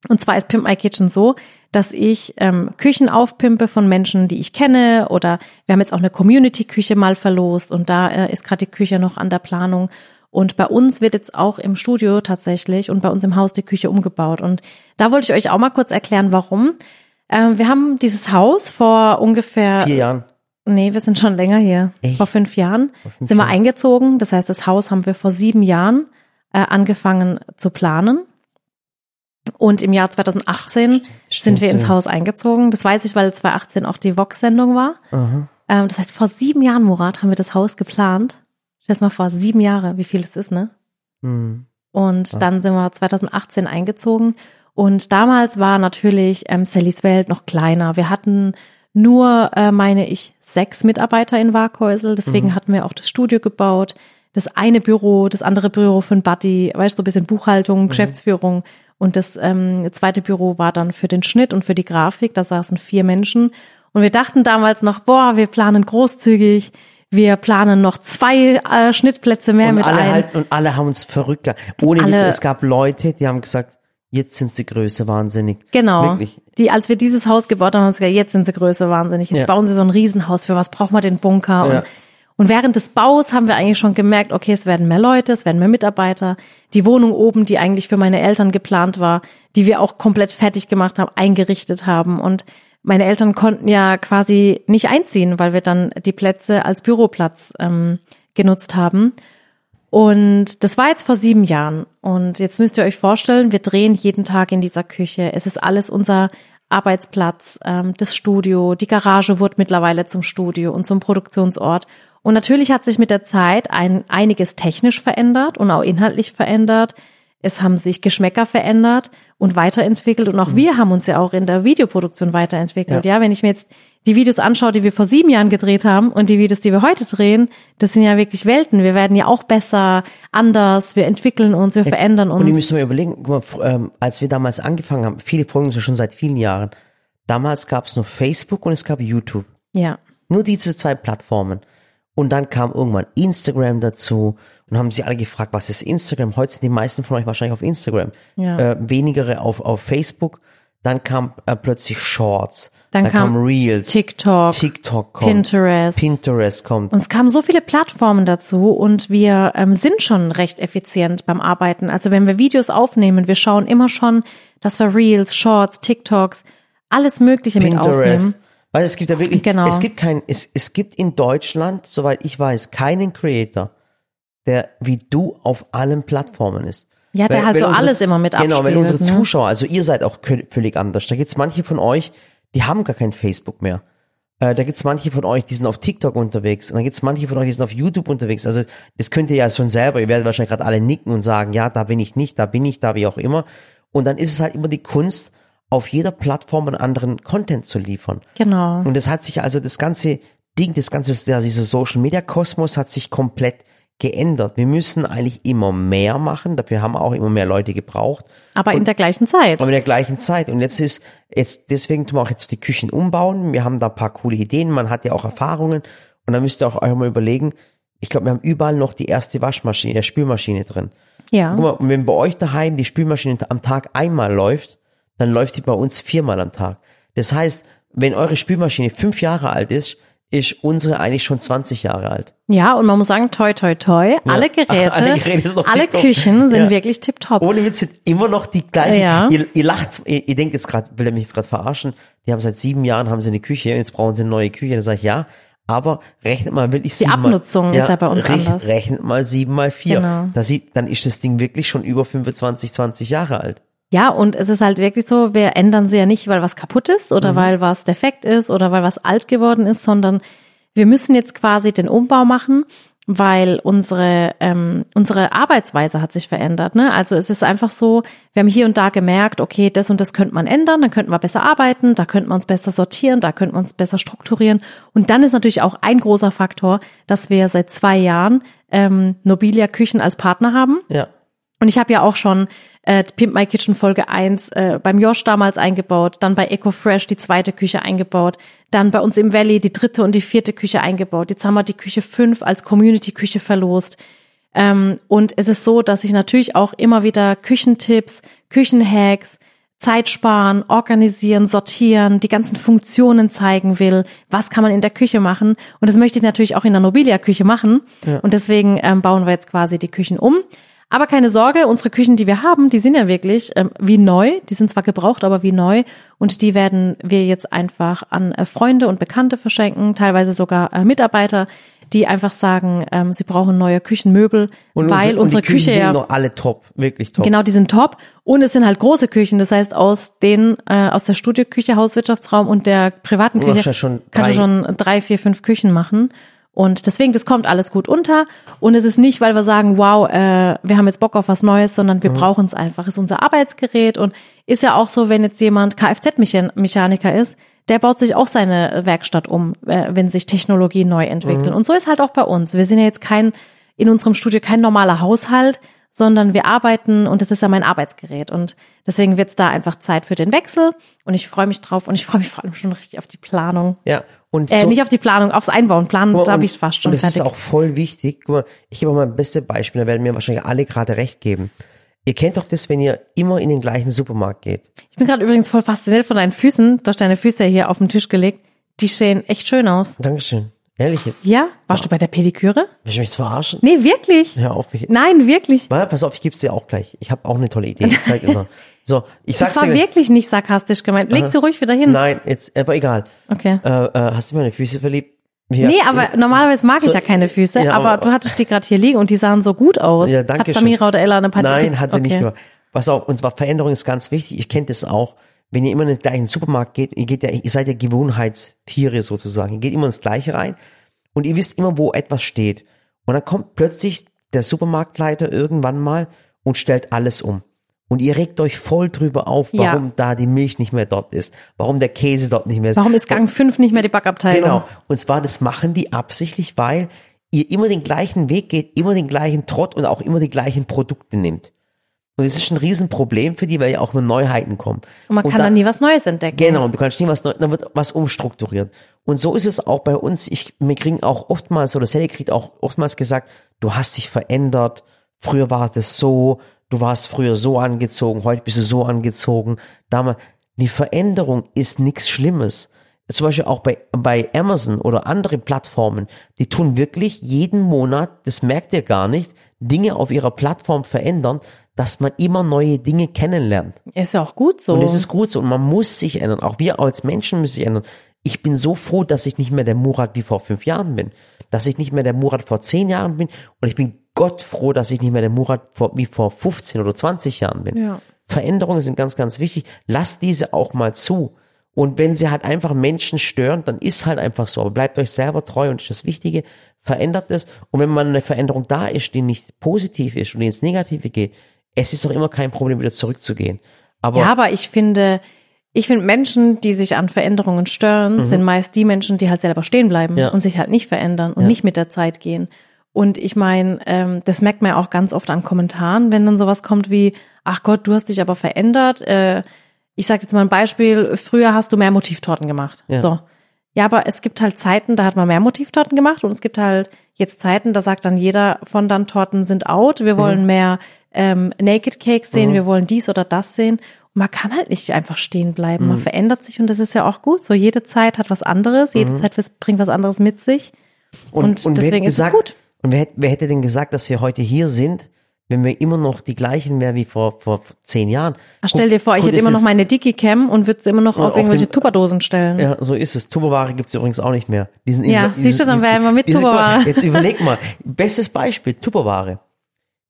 Und zwar ist Pimp My Kitchen so, dass ich ähm, Küchen aufpimpe von Menschen, die ich kenne oder wir haben jetzt auch eine Community-Küche mal verlost und da äh, ist gerade die Küche noch an der Planung. Und bei uns wird jetzt auch im Studio tatsächlich und bei uns im Haus die Küche umgebaut. Und da wollte ich euch auch mal kurz erklären, warum. Ähm, wir haben dieses Haus vor ungefähr Vier Jahren. Nee, wir sind schon länger hier. Echt? Vor fünf Jahren fünf sind wir Jahren. eingezogen. Das heißt, das Haus haben wir vor sieben Jahren äh, angefangen zu planen. Und im Jahr 2018 sind wir stimmt ins. Haus eingezogen. Das weiß ich, weil 2018 auch die Vox-Sendung war. Ähm, das heißt, vor sieben Jahren, Murat, haben wir das Haus geplant. Stell dir mal vor, sieben Jahre, wie viel es ist, ne? Hm. Und dann sind wir 2018 eingezogen. Und damals war natürlich ähm, Sallys Welt noch kleiner. Wir hatten nur, äh, meine ich, sechs Mitarbeiter in Warkhäusel. Deswegen hatten wir auch das Studio gebaut. Das eine Büro, das andere Büro für ein Buddy, weißt du, so ein bisschen Buchhaltung, Geschäftsführung. Und das ähm, zweite Büro war dann für den Schnitt und für die Grafik. Da saßen vier Menschen. Und wir dachten damals noch, boah, wir planen großzügig. Wir planen noch zwei äh, Schnittplätze mehr Und mit alle ein. halt, und alle haben uns verrückt gemacht. Ohne Alle- Witz, es gab Leute, die haben gesagt, jetzt sind sie größer wahnsinnig. Genau. Wirklich. Die, als wir dieses Haus gebaut haben, haben sie gesagt, jetzt sind sie größer wahnsinnig. Jetzt Ja. bauen sie so ein Riesenhaus. Für was braucht man den Bunker? Ja. Und, und während des Baus haben wir eigentlich schon gemerkt, okay, es werden mehr Leute, es werden mehr Mitarbeiter. Die Wohnung oben, die eigentlich für meine Eltern geplant war, die wir auch komplett fertig gemacht haben, eingerichtet haben. Und meine Eltern konnten ja quasi nicht einziehen, weil wir dann die Plätze als Büroplatz ähm, genutzt haben. Und das war jetzt vor sieben Jahren. Und jetzt müsst ihr euch vorstellen, wir drehen jeden Tag in dieser Küche. Es ist alles unser Arbeitsplatz, ähm, das Studio. Die Garage wurde mittlerweile zum Studio und zum Produktionsort. Und natürlich hat sich mit der Zeit ein, einiges technisch verändert und auch inhaltlich verändert. Es haben sich Geschmäcker verändert und weiterentwickelt. Und auch wir haben uns ja auch in der Videoproduktion weiterentwickelt. Ja. wenn ich mir jetzt die Videos anschaue, die wir vor sieben Jahren gedreht haben und die Videos, die wir heute drehen, das sind ja wirklich Welten. Wir werden ja auch besser, anders, wir entwickeln uns, wir Jetzt- verändern uns. Und ihr müsst mal überlegen, guck mal, ähm, als wir damals angefangen haben, viele folgen uns ja schon seit vielen Jahren. Damals gab es nur Facebook und es gab YouTube. ja. Nur diese zwei Plattformen. Und dann kam irgendwann Instagram dazu und haben sie alle gefragt, was ist Instagram? Heute sind die meisten von euch wahrscheinlich auf Instagram. Ja. Äh, wenigere auf, auf Facebook. Dann kam äh, plötzlich Shorts. Dann kam Reels. TikTok, TikTok kommt. Pinterest. Pinterest kommt. Und es kamen so viele Plattformen dazu und wir ähm, sind schon recht effizient beim Arbeiten. Also wenn wir Videos aufnehmen, wir schauen immer schon, dass wir Reels, Shorts, TikToks, alles Mögliche mit Pinterest. aufnehmen. Weil es gibt ja wirklich, Genau. es gibt kein, es, es gibt in Deutschland, soweit ich weiß, keinen Creator, der wie du auf allen Plattformen ist. Ja, der Weil- halt wenn so unsere- alles immer mit Genau, wenn abspielt, unsere ne? Zuschauer, also ihr seid auch völlig anders. Da gibt's manche von euch, die haben gar kein Facebook mehr. Äh, da gibt's manche von euch, die sind auf TikTok unterwegs. Und dann gibt's manche von euch, die sind auf YouTube unterwegs. Also das könnt ihr ja schon selber. Ihr werdet wahrscheinlich gerade alle nicken und sagen, ja, da bin ich nicht, da bin ich, da wie auch immer. Und dann ist es halt immer die Kunst, auf jeder Plattform einen anderen Content zu liefern. Genau. Und es hat sich also das ganze Ding, das ganze, der, dieser Social Media Kosmos hat sich komplett geändert. Wir müssen eigentlich immer mehr machen. Dafür haben auch immer mehr Leute gebraucht. Aber in der gleichen Zeit. Aber in der gleichen Zeit. Und jetzt ist, jetzt, deswegen tun wir auch jetzt die Küchen umbauen. Wir haben da ein paar coole Ideen. Man hat ja auch Erfahrungen. Und dann müsst ihr auch euch mal überlegen, Ich glaube, wir haben überall noch die erste Waschmaschine, äh, Spülmaschine drin. Ja. Guck mal, und wenn bei euch daheim die Spülmaschine am Tag einmal läuft, dann läuft die bei uns viermal am Tag. Das heißt, wenn eure Spülmaschine fünf Jahre alt ist, ist unsere eigentlich schon 20 Jahre alt. Ja, und man muss sagen, toi, toi, toi, alle Geräte, alle Geräte alle. Küchen sind Ja. wirklich tipptopp. Ohne Witz sind immer noch die gleichen. Ja. Ihr, ihr lacht, ihr, ihr denkt jetzt gerade, will er mich jetzt gerade verarschen? Die haben seit sieben Jahren haben sie eine Küche, jetzt brauchen sie eine neue Küche. Dann sage ich ja, aber rechnet mal wirklich Die sieben Abnutzung mal, ist ja bei uns rech- anders. Rechnet mal sieben mal vier. Genau. Da sieht, dann ist das Ding wirklich schon über 25, 20 Jahre alt. Ja, und es ist halt wirklich so, wir ändern sie ja nicht, weil was kaputt ist oder weil was defekt ist oder weil was alt geworden ist, sondern wir müssen jetzt quasi den Umbau machen, weil unsere ähm, unsere Arbeitsweise hat sich verändert. Ne? Also es ist einfach so, wir haben hier und da gemerkt, okay, das und das könnte man ändern, dann könnten wir besser arbeiten, da könnten wir uns besser sortieren, da könnten wir uns besser strukturieren. Und dann ist natürlich auch ein großer Faktor, dass wir seit zwei Jahren ähm, Nobilia Küchen als Partner haben. Ja. Und ich habe ja auch schon äh, Pimp My Kitchen Folge 1 äh, beim Josh damals eingebaut, dann bei EcoFresh die zweite Küche eingebaut, dann bei uns im Valley die dritte und die vierte Küche eingebaut. Jetzt haben wir die Küche 5 als Community-Küche verlost. Ähm, und es ist so, dass ich natürlich auch immer wieder Küchentipps, Küchenhacks, Zeit sparen, organisieren, sortieren, die ganzen Funktionen zeigen will. Was kann man in der Küche machen? Und das möchte ich natürlich auch in der Nobilia-Küche machen. Und deswegen ähm, bauen wir jetzt quasi die Küchen um. Aber keine Sorge, unsere Küchen, die wir haben, die sind ja wirklich ähm, wie neu. Die sind zwar gebraucht, aber wie neu. Und die werden wir jetzt einfach an äh, Freunde und Bekannte verschenken, teilweise sogar äh, Mitarbeiter, die einfach sagen, ähm, sie brauchen neue Küchenmöbel, Und weil unsere, unsere und die Küchen Küche sind ja noch alle top, wirklich top. Genau, die sind top. Und es sind halt große Küchen. Das heißt, aus den, äh, aus der Studioküche, Hauswirtschaftsraum und der privaten Küche ja schon kannst du schon drei, vier, fünf Küchen machen. Und deswegen, das kommt alles gut unter. Und es ist nicht, weil wir sagen, wow, äh, wir haben jetzt Bock auf was Neues, sondern Mhm. wir brauchen es einfach. Es ist unser Arbeitsgerät und ist ja auch so, wenn jetzt jemand Kfz-Mechaniker ist, der baut sich auch seine Werkstatt um, äh, wenn sich Technologien neu entwickeln. Mhm. Und so ist halt auch bei uns. Wir sind ja jetzt kein, in unserem Studio kein normaler Haushalt, sondern wir arbeiten und das ist ja mein Arbeitsgerät. Und deswegen wird es da einfach Zeit für den Wechsel. Und ich freue mich drauf und ich freue mich vor allem schon richtig auf die Planung. Ja. Und Äh, so, nicht auf die Planung, aufs Einbauen. Planen, mal, da habe ich fast schon Und das fertig. ist auch voll wichtig. Guck mal, ich gebe mal ein bestes Beispiel, da werden mir wahrscheinlich alle gerade recht geben. Ihr kennt doch das, wenn ihr immer in den gleichen Supermarkt geht. Ich bin gerade übrigens voll fasziniert von deinen Füßen. Du hast deine Füße hier auf den Tisch gelegt. Die sehen echt schön aus. Dankeschön. Ehrlich jetzt. Ja? Warst du bei der Pediküre? Willst du mich verarschen? Nee, wirklich? Hör auf mich. Nein, wirklich. Mal, pass auf, ich geb's dir auch gleich. Ich habe auch eine tolle Idee. Ich zeig mal. So, ich sag's Das war dir. wirklich nicht sarkastisch gemeint. Leg sie ruhig wieder hin. Nein, jetzt, aber egal. Okay. Äh, äh, hast du in meine Füße verliebt? Ja. Nee, aber normalerweise mag ich So, ja keine Füße, ja, aber, aber- du hattest die gerade hier liegen und die sahen so gut aus. Ja, danke Hat schön. Samira oder Ella eine Partie? Nein, hat sie nicht Okay. mehr. Pass auf, und zwar Veränderung ist ganz wichtig. Ich kenne das auch. Wenn ihr immer in den gleichen Supermarkt geht, ihr geht ja, ihr seid ja Gewohnheitstiere sozusagen. Ihr geht immer ins Gleiche rein und ihr wisst immer, wo etwas steht. Und dann kommt plötzlich der Supermarktleiter irgendwann mal und stellt alles um. Und ihr regt euch voll drüber auf, Ja. warum da die Milch nicht mehr dort ist, warum der Käse dort nicht mehr ist. Warum ist Gang 5 nicht mehr die Backabteilung? Genau. Und zwar, das machen die absichtlich, weil ihr immer den gleichen Weg geht, immer den gleichen Trott und auch immer die gleichen Produkte nimmt. Und das ist ein Riesenproblem für die, weil ja auch immer Neuheiten kommen. Und man kann dann nie was Neues entdecken. Genau, und du kannst nie was neu, dann wird was umstrukturiert. Und so ist es auch bei uns. Ich, wir kriegen auch oftmals, oder Sally kriegt auch oftmals gesagt, du hast dich verändert, früher war das so, du warst früher so angezogen, heute bist du so angezogen. Damals, die Veränderung ist nichts Schlimmes. Zum Beispiel auch bei, bei Amazon oder andere Plattformen, die tun wirklich jeden Monat, das merkt ihr gar nicht, Dinge auf ihrer Plattform verändern, dass man immer neue Dinge kennenlernt. Ist ja auch gut so. Und es ist gut so. Und man muss sich ändern. Auch wir als Menschen müssen sich ändern. Ich bin so froh, dass ich nicht mehr der Murat wie vor fünf Jahren bin. Dass ich nicht mehr der Murat vor zehn Jahren bin. Und ich bin Gott froh, dass ich nicht mehr der Murat vor, wie vor 15 oder 20 Jahren bin. Ja. Veränderungen sind ganz, ganz wichtig. Lasst diese auch mal zu. Und wenn sie halt einfach Menschen stören, dann ist halt einfach so. Aber bleibt euch selber treu und das ist das Wichtige. Verändert es. Und wenn mal eine Veränderung da ist, die nicht positiv ist und die ins Negative geht, es ist doch immer kein Problem, wieder zurückzugehen. Aber ja, aber ich finde, ich finde Menschen, die sich an Veränderungen stören, sind meist die Menschen, die halt selber stehen bleiben Mhm. Ja. und sich halt nicht verändern und Ja. nicht mit der Zeit gehen. Und ich meine, ähm, das merkt man ja auch ganz oft an Kommentaren, wenn dann sowas kommt wie, ach Gott, du hast dich aber verändert. Äh, ich sage jetzt mal ein Beispiel, früher hast du mehr Motivtorten gemacht. Ja. So. Ja, aber es gibt halt Zeiten, da hat man mehr Motivtorten gemacht und es gibt halt jetzt Zeiten, da sagt dann jeder von dann Torten sind out, wir wollen mehr ähm, Naked Cakes sehen, wir wollen dies oder das sehen. Und man kann halt nicht einfach stehen bleiben. Man verändert sich und das ist ja auch gut. So jede Zeit hat was anderes, jede Zeit was- bringt was anderes mit sich. Und wer hätte deswegen ist es gesagt, gut. Und wer, hätte- wer hätte denn gesagt, dass wir heute hier sind, wenn wir immer noch die gleichen wären wie vor, vor zehn Jahren? Ach, stell dir vor, ich hätte immer noch meine Dickie-Cam und würde sie immer noch auf auf irgendwelche Tupperdosen stellen. Ja, so ist es. Tupperware gibt's übrigens auch nicht mehr. Die sind Ja, siehst du, dann wären wir mit Tupperware. Jetzt überleg mal. Bestes Beispiel, Tupperware.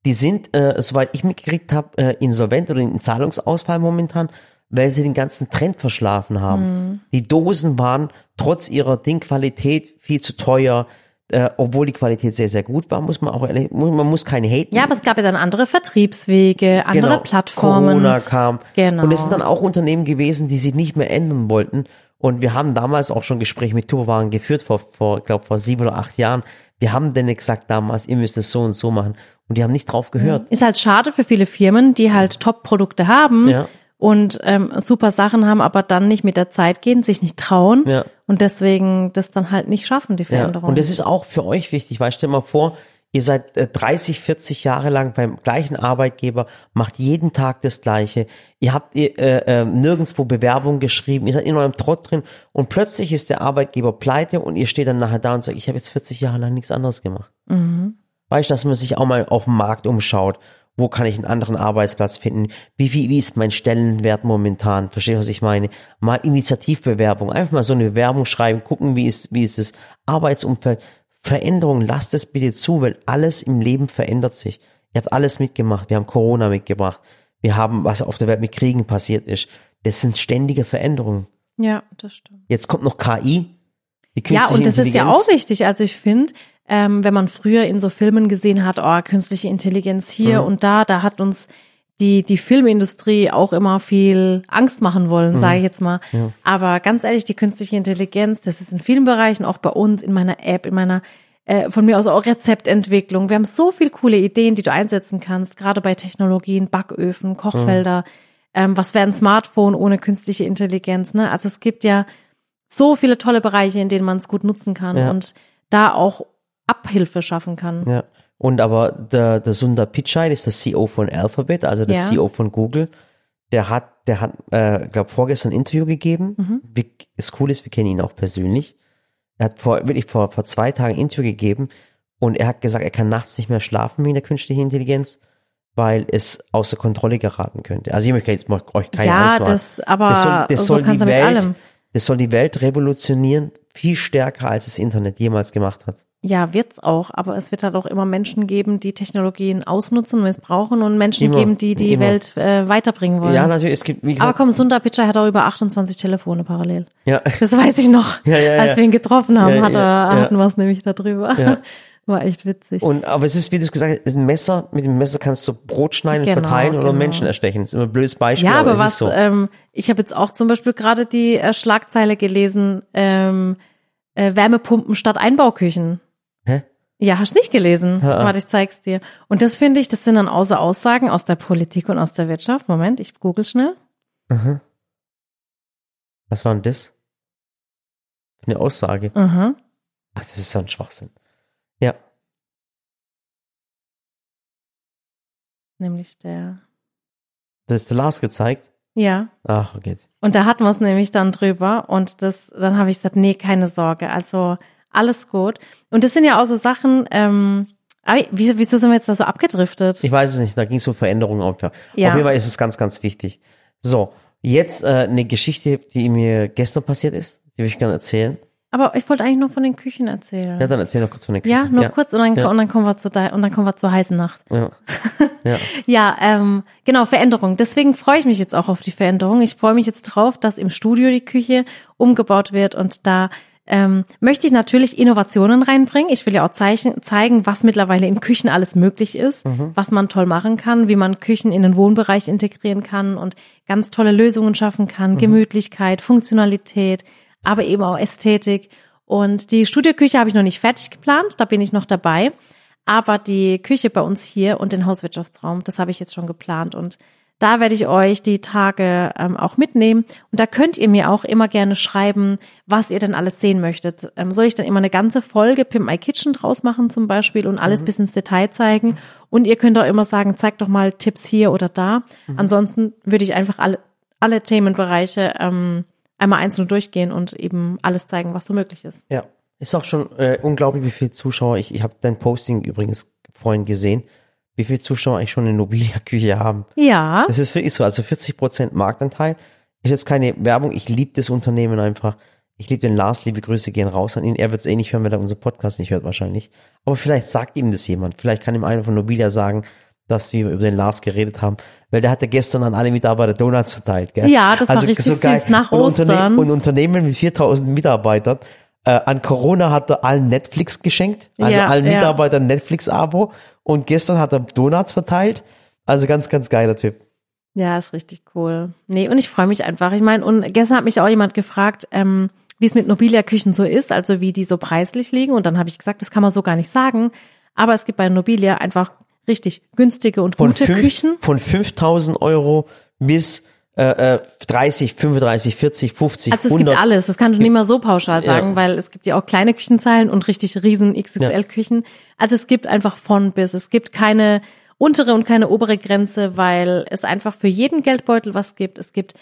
Die sind, äh, soweit ich mitgekriegt habe, äh, insolvent oder in Zahlungsausfall momentan, weil sie den ganzen Trend verschlafen haben. Mhm. Die Dosen waren trotz ihrer Dingqualität viel zu teuer, äh, obwohl die Qualität sehr, sehr gut war, muss man auch ehrlich, muss- man muss keine haten. Ja, aber es gab ja dann andere Vertriebswege, andere Genau. Plattformen. Corona kam. Genau. Und es sind dann auch Unternehmen gewesen, die sich nicht mehr ändern wollten. Und wir haben damals auch schon Gespräche mit Tupperwaren geführt, vor, vor, ich glaube, vor sieben oder acht Jahren. Wir haben denen gesagt damals, ihr müsst es so und so machen. Und die haben nicht drauf gehört. Ist halt schade für viele Firmen, die halt Top-Produkte haben Ja. und ähm, super Sachen haben, aber dann nicht mit der Zeit gehen, sich nicht trauen Ja. und deswegen das dann halt nicht schaffen, die Ja. Veränderung. Und das ist auch für euch wichtig, weil stell mal vor, ihr seid äh, 30, 40 Jahre lang beim gleichen Arbeitgeber, macht jeden Tag das Gleiche. Ihr habt ihr, äh, äh, nirgendwo Bewerbung geschrieben, ihr seid in eurem Trott drin und plötzlich ist der Arbeitgeber pleite und ihr steht dann nachher da und sagt, ich habe jetzt 40 Jahre lang nichts anderes gemacht. Weißt du, dass man sich auch mal auf dem Markt umschaut. Wo kann ich einen anderen Arbeitsplatz finden? Wie, wie, wie ist mein Stellenwert momentan? Verstehst du, was ich meine? Mal Initiativbewerbung. Einfach mal so eine Bewerbung schreiben, gucken, wie ist, wie ist das Arbeitsumfeld. Veränderung, lasst es bitte zu, weil alles im Leben verändert sich. Ihr habt alles mitgemacht. Wir haben Corona mitgebracht. Wir haben, was auf der Welt mit Kriegen passiert ist. Das sind ständige Veränderungen. ja, das stimmt. Jetzt kommt noch KI. Ja, und das ist ja auch wichtig. Also ich finde, ähm, wenn man früher in so Filmen gesehen hat, oh, künstliche Intelligenz hier Mhm. und da, da hat uns die, die Filmindustrie auch immer viel Angst machen wollen, Mhm. sage ich jetzt mal. Aber ganz ehrlich, die künstliche Intelligenz, das ist in vielen Bereichen, auch bei uns, in meiner App, in meiner äh, von mir aus auch Rezeptentwicklung. Wir haben so viel coole Ideen, die du einsetzen kannst, gerade bei Technologien, Backöfen, Kochfelder. Ähm, was wäre ein Smartphone ohne künstliche Intelligenz? Ne? Also es gibt ja so viele tolle Bereiche, in denen man es gut nutzen kann Ja. und da auch Abhilfe schaffen kann. Ja. Und aber der, der Sundar Pichai, das ist der CEO von Alphabet, also der Ja. CEO von Google, der hat, der hat, äh, glaube vorgestern ein Interview gegeben. Mhm. Wir, das Coole ist, wir kennen ihn auch persönlich. Er hat vor, wirklich vor, vor zwei Tagen ein Interview gegeben und er hat gesagt, er kann nachts nicht mehr schlafen wegen der künstlichen Intelligenz, weil es außer Kontrolle geraten könnte. Also ich möchte jetzt mal euch keine ja, Angst machen. das, aber Das soll, das so soll die Welt, allem. das soll die Welt revolutionieren, viel stärker als das Internet jemals gemacht hat. Ja, wird's auch, aber es wird halt auch immer Menschen geben, die Technologien ausnutzen und missbrauchen und Menschen Immer, geben, die die immer. Welt äh, weiterbringen wollen. Ja, natürlich, es gibt, wie aber gesagt, komm, Sundar Pichai hat auch über 28 Telefone parallel. ja, Das weiß ich noch. Ja, ja, Als ja. wir ihn getroffen haben, Ja, hat er, hatten wir es nämlich darüber. Ja. War echt witzig. Und, aber es ist, wie du es gesagt hast, ein Messer. Mit dem Messer kannst du Brot schneiden und Genau, verteilen oder genau. Menschen erstechen. Das ist immer ein blödes Beispiel, Ja, aber, aber was, ist so. ähm, ich habe jetzt auch zum Beispiel gerade die äh, Schlagzeile gelesen, ähm, äh, Wärmepumpen statt Einbauküchen. Ja, hast nicht gelesen. Ja. Warte, ich zeig's dir. Und das finde ich, das sind dann außer Aussagen aus der Politik und aus der Wirtschaft. Moment, ich google schnell. Was war denn das? Eine Aussage. Aha. Ach, das ist so ein Schwachsinn. Ja. Nämlich der. Das ist der Lars gezeigt. Ja. Ach, okay. Und da hatten wir es nämlich dann drüber und das, dann habe ich gesagt, nee, keine Sorge, also alles gut. Und das sind ja auch so Sachen, ähm, aber wieso, wieso sind wir jetzt da so abgedriftet? Ich weiß es nicht, da ging es um Veränderungen auf. Ja. Auf jeden Fall ist es ganz, ganz wichtig. So, jetzt äh, eine Geschichte, die mir gestern passiert ist, die will ich gerne erzählen. Aber ich wollte eigentlich nur von den Küchen erzählen. Ja, dann erzähl noch kurz von der Küche. Ja, nur kurz und dann, Ja. und dann kommen wir zu und dann kommen wir zur heißen Nacht. Ja. ja. Ja, ähm, genau, Veränderung. Deswegen freue ich mich jetzt auch auf die Veränderung. Ich freue mich jetzt drauf, dass im Studio die Küche umgebaut wird und da ähm, möchte ich natürlich Innovationen reinbringen. Ich will ja auch zeichen, zeigen, was mittlerweile in Küchen alles möglich ist, was man toll machen kann, wie man Küchen in den Wohnbereich integrieren kann und ganz tolle Lösungen schaffen kann. Gemütlichkeit, Funktionalität, aber eben auch Ästhetik. Und die Studioküche habe ich noch nicht fertig geplant, da bin ich noch dabei. Aber die Küche bei uns hier und den Hauswirtschaftsraum, das habe ich jetzt schon geplant und Da werde ich euch die Tage ähm, auch mitnehmen. Und da könnt ihr mir auch immer gerne schreiben, was ihr denn alles sehen möchtet. Ähm, soll ich dann immer eine ganze Folge Pimp My Kitchen draus machen zum Beispiel und alles mhm. bis ins Detail zeigen? Und ihr könnt auch immer sagen, zeigt doch mal Tipps hier oder da. Mhm. Ansonsten würde ich einfach alle, alle Themenbereiche ähm, einmal einzeln durchgehen und eben alles zeigen, was so möglich ist. Ja, ist auch schon äh, unglaublich, wie viele Zuschauer. Ich, ich habe dein Posting übrigens vorhin gesehen wie viele Zuschauer eigentlich schon eine Nobilia-Küche haben. Ja. Das ist wirklich so. Also 40 Prozent Marktanteil. Ist jetzt keine Werbung. Ich liebe das Unternehmen einfach. Ich liebe den Lars. Liebe Grüße gehen raus an ihn. Er wird es eh nicht hören, wenn er unseren Podcast nicht hört wahrscheinlich. Aber vielleicht sagt ihm das jemand. Vielleicht kann ihm einer von Nobilia sagen, dass wir über den Lars geredet haben. Weil der hatte gestern an alle Mitarbeiter Donuts verteilt. Gell? Ja, das also war richtig so geil. süß nach und Ostern. Unterne und Unternehmen mit 4000 Mitarbeitern. Äh, an Corona hat er allen Netflix geschenkt. Also ja, allen Mitarbeitern ja. Netflix-Abo und gestern hat er Donuts verteilt. Also ganz, ganz geiler Typ. Ja, ist richtig cool. Nee, und ich freue mich einfach. Ich meine, und gestern hat mich auch jemand gefragt, ähm, wie es mit Nobilia-Küchen so ist, also wie die so preislich liegen. Und dann habe ich gesagt, das kann man so gar nicht sagen. Aber es gibt bei Nobilia einfach richtig günstige und von gute fünf, Küchen. Von 5000 Euro bis äh, 30, 35, 40, 50, Also es 100. gibt alles. Das kann du nicht mal so pauschal sagen, ja. weil es gibt ja auch kleine Küchenzeilen und richtig riesen XXL-Küchen. Also es gibt einfach von bis. Es gibt keine untere und keine obere Grenze, weil es einfach für jeden Geldbeutel was gibt. Es gibt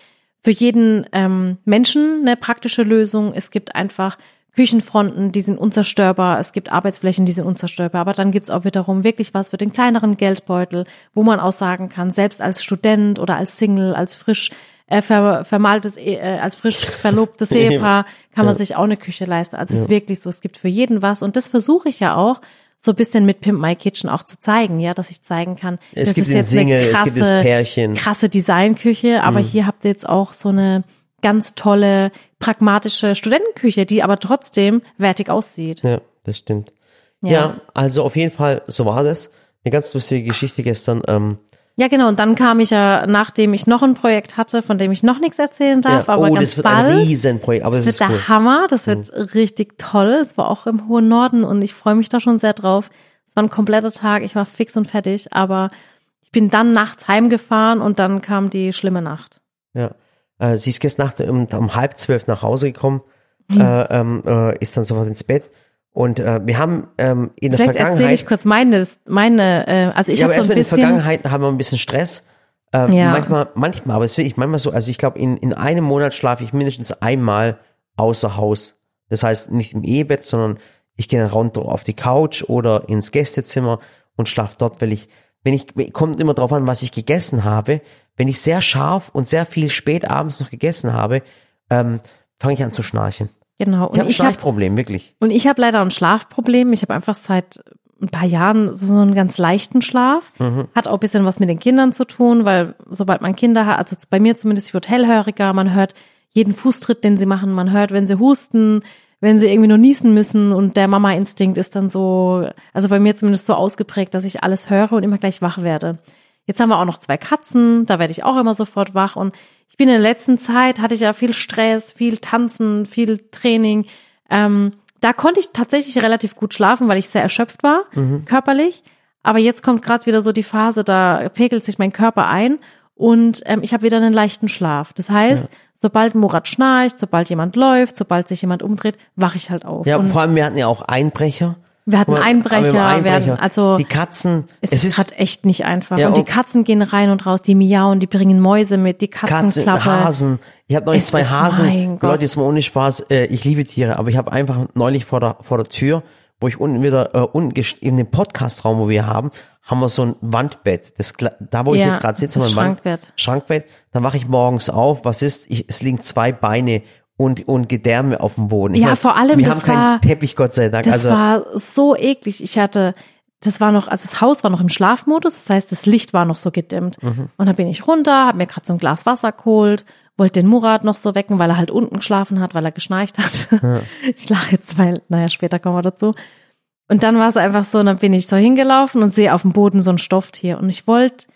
für jeden ähm, Menschen eine praktische Lösung. Es gibt einfach Küchenfronten, die sind unzerstörbar, es gibt Arbeitsflächen, die sind unzerstörbar, aber dann gibt's auch wiederum wirklich was für den kleineren Geldbeutel, wo man auch sagen kann, selbst als Student oder als Single, als frisch äh, ver, vermaltes, äh, als frisch verlobtes Ehepaar kann man ja. sich auch eine Küche leisten. Also es ist wirklich so, es gibt für jeden was. Und das versuche ich ja auch so ein bisschen mit Pimp My Kitchen auch zu zeigen, ja, dass ich zeigen kann, es das gibt ist jetzt Single, eine krasse, krasse Designküche, aber mhm. hier habt ihr jetzt auch so eine ganz tolle, pragmatische Studentenküche, die aber trotzdem wertig aussieht. Ja, das stimmt. Ja, ja also auf jeden Fall, so war das. Eine ganz lustige Geschichte gestern. Ähm, ja, genau. Und dann kam ich ja, nachdem ich noch ein Projekt hatte, von dem ich noch nichts erzählen darf, ja, aber oh, ganz das wird bald. ein Riesenprojekt. Aber das, das wird der Hammer. Das wird mhm. richtig toll. Es war auch im hohen Norden und ich freue mich da schon sehr drauf. Es war ein kompletter Tag. Ich war fix und fertig, aber ich bin dann nachts heimgefahren und dann kam die schlimme Nacht. Ja. Äh, sie ist gestern Nacht um, um halb zwölf nach Hause gekommen, mhm. äh, ähm, äh, ist dann sofort ins Bett. Und äh, wir haben ähm, in der Vielleicht Vergangenheit. erzähle ich kurz meine, meine äh, also ich ja, habe so ein bisschen. In der Vergangenheit haben wir ein bisschen Stress. Äh, ja. Manchmal, manchmal, aber es ist wirklich manchmal so. Also ich glaube, in, in einem Monat schlafe ich mindestens einmal außer Haus. Das heißt nicht im Ehebett, sondern ich gehe runter auf die Couch oder ins Gästezimmer und schlafe dort, weil ich, wenn ich, kommt immer drauf an, was ich gegessen habe wenn ich sehr scharf und sehr viel spät abends noch gegessen habe, ähm, fange ich an zu schnarchen. Genau. Und ich habe ein Schlafproblem, hab, wirklich. Und ich habe leider ein Schlafproblem. Ich habe einfach seit ein paar Jahren so einen ganz leichten Schlaf. Mhm. Hat auch ein bisschen was mit den Kindern zu tun, weil sobald man Kinder hat, also bei mir zumindest, ich wurde hellhöriger, man hört jeden Fußtritt, den sie machen, man hört, wenn sie husten, wenn sie irgendwie nur niesen müssen und der Mama-Instinkt ist dann so, also bei mir zumindest so ausgeprägt, dass ich alles höre und immer gleich wach werde. Jetzt haben wir auch noch zwei Katzen, da werde ich auch immer sofort wach. Und ich bin in der letzten Zeit, hatte ich ja viel Stress, viel Tanzen, viel Training. Ähm, da konnte ich tatsächlich relativ gut schlafen, weil ich sehr erschöpft war, mhm. körperlich. Aber jetzt kommt gerade wieder so die Phase, da pegelt sich mein Körper ein und ähm, ich habe wieder einen leichten Schlaf. Das heißt, ja. sobald Murat schnarcht, sobald jemand läuft, sobald sich jemand umdreht, wache ich halt auf. Ja, und vor allem wir hatten ja auch Einbrecher. Wir hatten Einbrecher, wir Einbrecher. Werden, also die Katzen. Es, es ist gerade echt nicht einfach. Ja, und die Katzen gehen rein und raus, die miauen, die bringen Mäuse mit, die Katzen Katzen, Hasen. Ich habe neulich es zwei Hasen. Leute, jetzt mal ohne Spaß. Äh, ich liebe Tiere, aber ich habe einfach neulich vor der vor der Tür, wo ich unten wieder äh, unten in dem Podcastraum, wo wir haben, haben wir so ein Wandbett. Das, da, wo ja, ich jetzt gerade sitze, haben wir ein Schrankbett. Wand, Schrankbett. Dann wache ich morgens auf. Was ist? Ich, es liegen zwei Beine und, und Gedärme auf dem Boden. Ich ja, meine, vor allem, wir das haben keinen war, Teppich, Gott sei Dank. Das also, war so eklig. Ich hatte, das war noch, also das Haus war noch im Schlafmodus, das heißt, das Licht war noch so gedimmt. Mhm. Und dann bin ich runter, habe mir gerade so ein Glas Wasser geholt, wollte den Murat noch so wecken, weil er halt unten geschlafen hat, weil er geschnarcht hat. Ja. Ich lache jetzt, weil, naja, später kommen wir dazu. Und dann war es einfach so, dann bin ich so hingelaufen und sehe auf dem Boden so ein Stofftier. Und ich wollte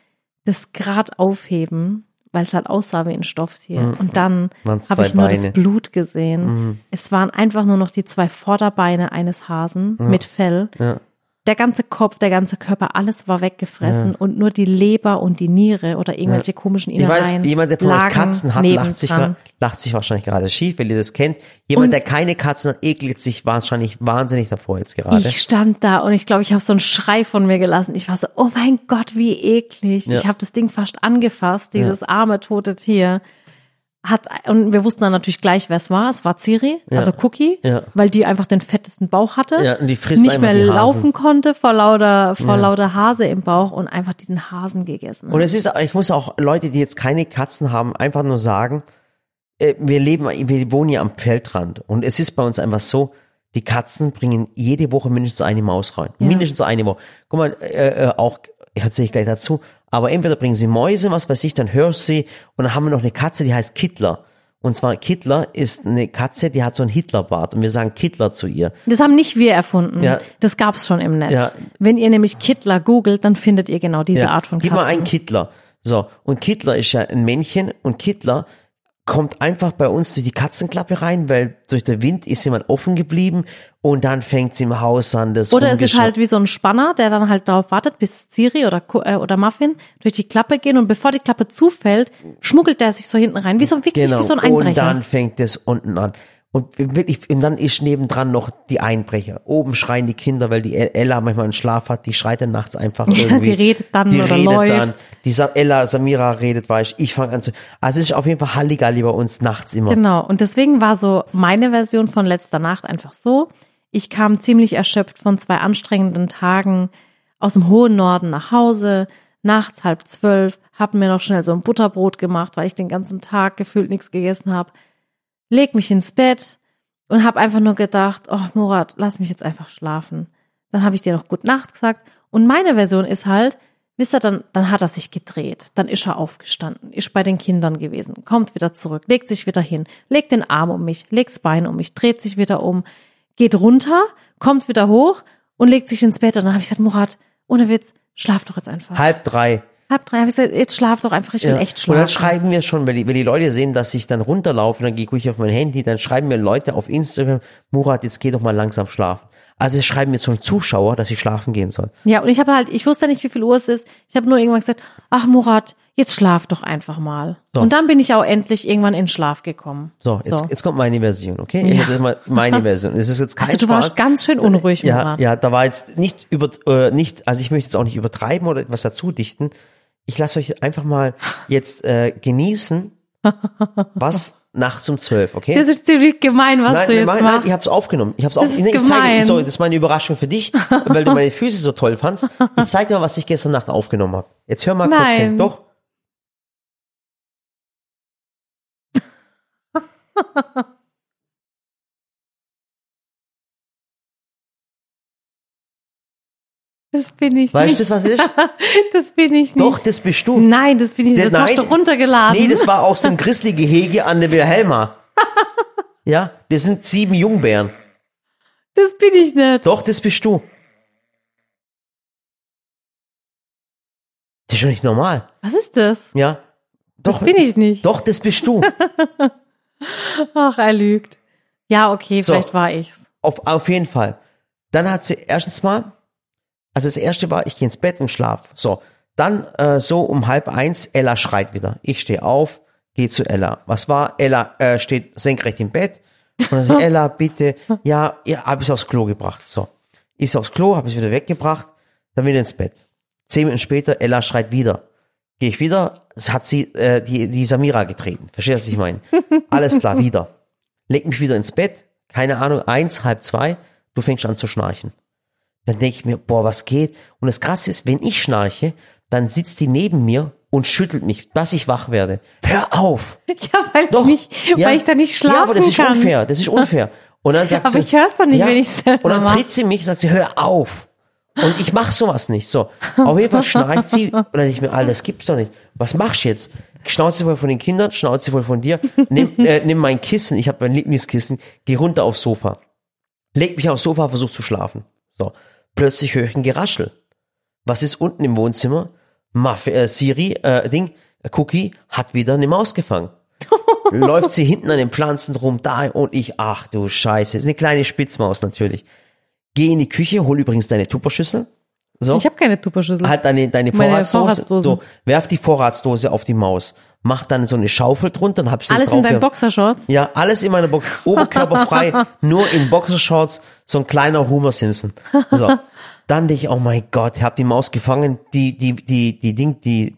das grad aufheben weil es halt aussah wie ein Stofftier. Mhm. Und dann habe ich nur Beine. das Blut gesehen. Mhm. Es waren einfach nur noch die zwei Vorderbeine eines Hasen ja. mit Fell. Ja. Der ganze Kopf, der ganze Körper, alles war weggefressen und nur die Leber und die Niere oder irgendwelche komischen Ich Innereien weiß, jemand, der von euch Katzen hat, lacht sich, lacht sich wahrscheinlich gerade schief, wenn ihr das kennt. Jemand, Und- der keine Katzen hat, ekelt sich wahrscheinlich wahnsinnig davor jetzt gerade. Ich stand da und ich glaube, ich habe so einen Schrei von mir gelassen. Ich war so, oh mein Gott, wie eklig. Ja. Ich habe das Ding fast angefasst, dieses arme tote Tier. Hat, und wir wussten dann natürlich gleich, wer es war. Es war Ciri, also Cookie, Ja. weil die einfach den fettesten Bauch hatte. Ja, und die frisst nicht mehr laufen konnte vor lauter, vor lauter Hase im Bauch und einfach diesen Hasen gegessen. hat. Und es ist, ich muss auch Leute, die jetzt keine Katzen haben, einfach nur sagen, äh, wir leben, wir wohnen ja am Feldrand und es ist bei uns einfach so, die Katzen bringen jede Woche mindestens eine Maus rein. Mindestens eine Woche. Guck mal, äh, äh, auch, erzähle ich gleich dazu, aber entweder bringen sie Mäuse, was weiß ich, dann hörst du sie und dann haben wir noch eine Katze, die heißt Kittler. Und zwar Kittler ist eine Katze, die hat so einen Hitlerbart und wir sagen Kittler zu ihr. Das haben nicht wir erfunden. Ja. Das gab's schon im Netz. Ja. Wenn ihr nämlich Kittler googelt, dann findet ihr genau diese Ja, Art von Gib Katzen. mal einen Kittler. So, und Kittler ist ja ein Männchen und Kittler kommt einfach bei uns durch die Katzenklappe rein, weil durch den Wind ist mal offen geblieben und dann fängt sie im Haus an, das Oder es ist halt wie so ein Spanner, der dann halt darauf wartet, bis Siri oder, äh, oder Muffin durch die Klappe gehen und bevor die Klappe zufällt, schmuggelt der sich so hinten rein, wie so, wirklich Genau, wie so ein und Einbrecher. dann fängt es unten an. Und wirklich, und dann ist nebendran noch die Einbrecher. Oben schreien die Kinder, weil die Ella manchmal einen Schlaf hat, die schreit dann nachts einfach irgendwie. die redet dann die oder redet läuft. Dann. Die Sa Ella, Samira redet, weiß ich, ich fange an zu. Also es ist auf jeden Fall Halligalli bei uns nachts immer. Genau. Und deswegen war so meine Version von letzter Nacht einfach so. Ich kam ziemlich erschöpft von zwei anstrengenden Tagen aus dem hohen Norden nach Hause, nachts halb zwölf, hab mir noch schnell so ein Butterbrot gemacht, weil ich den ganzen Tag gefühlt nichts gegessen habe. Leg mich ins Bett und hab einfach nur gedacht, oh Murat, lass mich jetzt einfach schlafen. Dann habe ich dir noch Gut Nacht gesagt. Und meine Version ist halt, wisst ihr, dann, dann hat er sich gedreht. Dann ist er aufgestanden, ist bei den Kindern gewesen, kommt wieder zurück, legt sich wieder hin, legt den Arm um mich, legt das Bein um mich, dreht sich wieder um, geht runter, kommt wieder hoch und legt sich ins Bett. Und dann habe ich gesagt, Murat, ohne Witz, schlaf doch jetzt einfach. Halb drei. Halb drei habe ich gesagt, jetzt schlaf doch einfach, ich will Ja. echt Und schlafen. dann schreiben wir schon, wenn die, wenn die Leute sehen, dass ich dann runterlaufe, dann gehe ich auf mein Handy, dann schreiben mir Leute auf Instagram, Murat, jetzt geh doch mal langsam schlafen. Also es schreiben mir schon Zuschauer, dass ich schlafen gehen soll. Ja, und ich habe halt, ich wusste nicht, wie viel Uhr es ist. Ich habe nur irgendwann gesagt, ach Murat, jetzt schlaf doch einfach mal. So. Und dann bin ich auch endlich irgendwann in Schlaf gekommen. So, jetzt, jetzt kommt meine Version, okay? Ja. Jetzt ist mal meine Version. Es ist jetzt kein Also du Spaß. warst ganz schön unruhig, ja, Murat. ja, da war jetzt nicht über, äh, nicht, also ich möchte jetzt auch nicht übertreiben oder etwas dazu dichten. Ich lasse euch einfach mal jetzt äh, genießen, was nachts um zwölf, okay? Das ist ziemlich gemein, was nein, du jetzt nein, machst. nein, ich hab's aufgenommen. Ich hab's Das auf, ist nee, ich zeige, sorry, das ist meine Überraschung für dich, weil du meine Füße so toll fandst. Ich zeig dir mal, was ich gestern Nacht aufgenommen habe. Jetzt hör mal kurz Nein. hin. Doch. das bin ich Weißt du, nicht. das was ist? Das bin ich nicht. Doch, das bist du. Nein, das bin ich nicht. Das Nein. hast du runtergeladen. Nee, das war aus dem Grizzly-Gehege an der Wilhelma. Ja, das sind sieben Jungbären. das bin ich nicht. Doch, das bist du. Das ist schon nicht normal. Was ist das? Ja. Doch, Das bin ich nicht. Doch, das bist du. Ach, er lügt. Ja, okay, So. vielleicht war ich's. Auf, auf jeden Fall. Dann hat sie erstens mal, also das erste war, ich gehe ins Bett und schlaf. So. Dann äh, so um halb eins, Ella schreit wieder. Ich stehe auf, gehe zu Ella. Was war? Ella äh, steht senkrecht im Bett. Und dann sagt Ella, bitte, ja, ja, habe ich aufs Klo gebracht. So. Ist aufs Klo, habe ich wieder weggebracht, dann wieder ins Bett. Zehn Minuten später, Ella schreit wieder. Gehe ich wieder, es hat sie äh, die, die Samira getreten. Verstehst du, was ich meine? Alles klar, wieder. Leg mich wieder ins Bett, keine Ahnung, eins, halb zwei, du fängst an zu schnarchen. Dann denke ich mir, boah, was geht? Und das Krasse ist, wenn ich schnarche, dann sitzt die neben mir und schüttelt mich, dass ich wach werde. Hör auf! Ja, weil Doch. ich nicht, Ja. weil ich da nicht schlafen Ja, aber das ist kann. unfair, das ist unfair. Und dann sagt Aber sie, ich hör's doch nicht, wenn ich's selber Und dann mach. tritt sie mich und sagt sie, hör auf. Und ich mach sowas nicht. So, auf jeden Fall schnarcht sie und dann denke ich mir, Alter, das gibt's doch nicht. Was machst du jetzt? Schnauze voll von den Kindern, Schnauze voll von dir. Nimm, äh, nimm mein Kissen, ich habe mein Lieblingskissen, geh runter aufs Sofa. Leg mich aufs Sofa, versuch zu schlafen. So, plötzlich höre ich ein Geraschel. Was ist unten im Wohnzimmer? Muff, äh, Siri, äh, Ding, äh, Cookie hat wieder eine Maus gefangen. Läuft sie hinten an den Pflanzen rum, da und ich, ach du Scheiße, ist eine kleine Spitzmaus natürlich. geh in die Küche, hol übrigens deine Tupperschüssel. So. Ich habe keine Tupperschüssel. halt deine, deine Vorratsdose, so, werf die Vorratsdose auf die Maus, mach dann so eine Schaufel drunter, dann hab ich sie Alles drauf. in deinen. Boxershorts? Ja, alles in meiner Box, oberkörperfrei, nur in Boxershorts, so ein kleiner Homer Simpson. So. Dann denke ich, oh mein Gott, ich hab die Maus gefangen, die, die, die, die Ding, die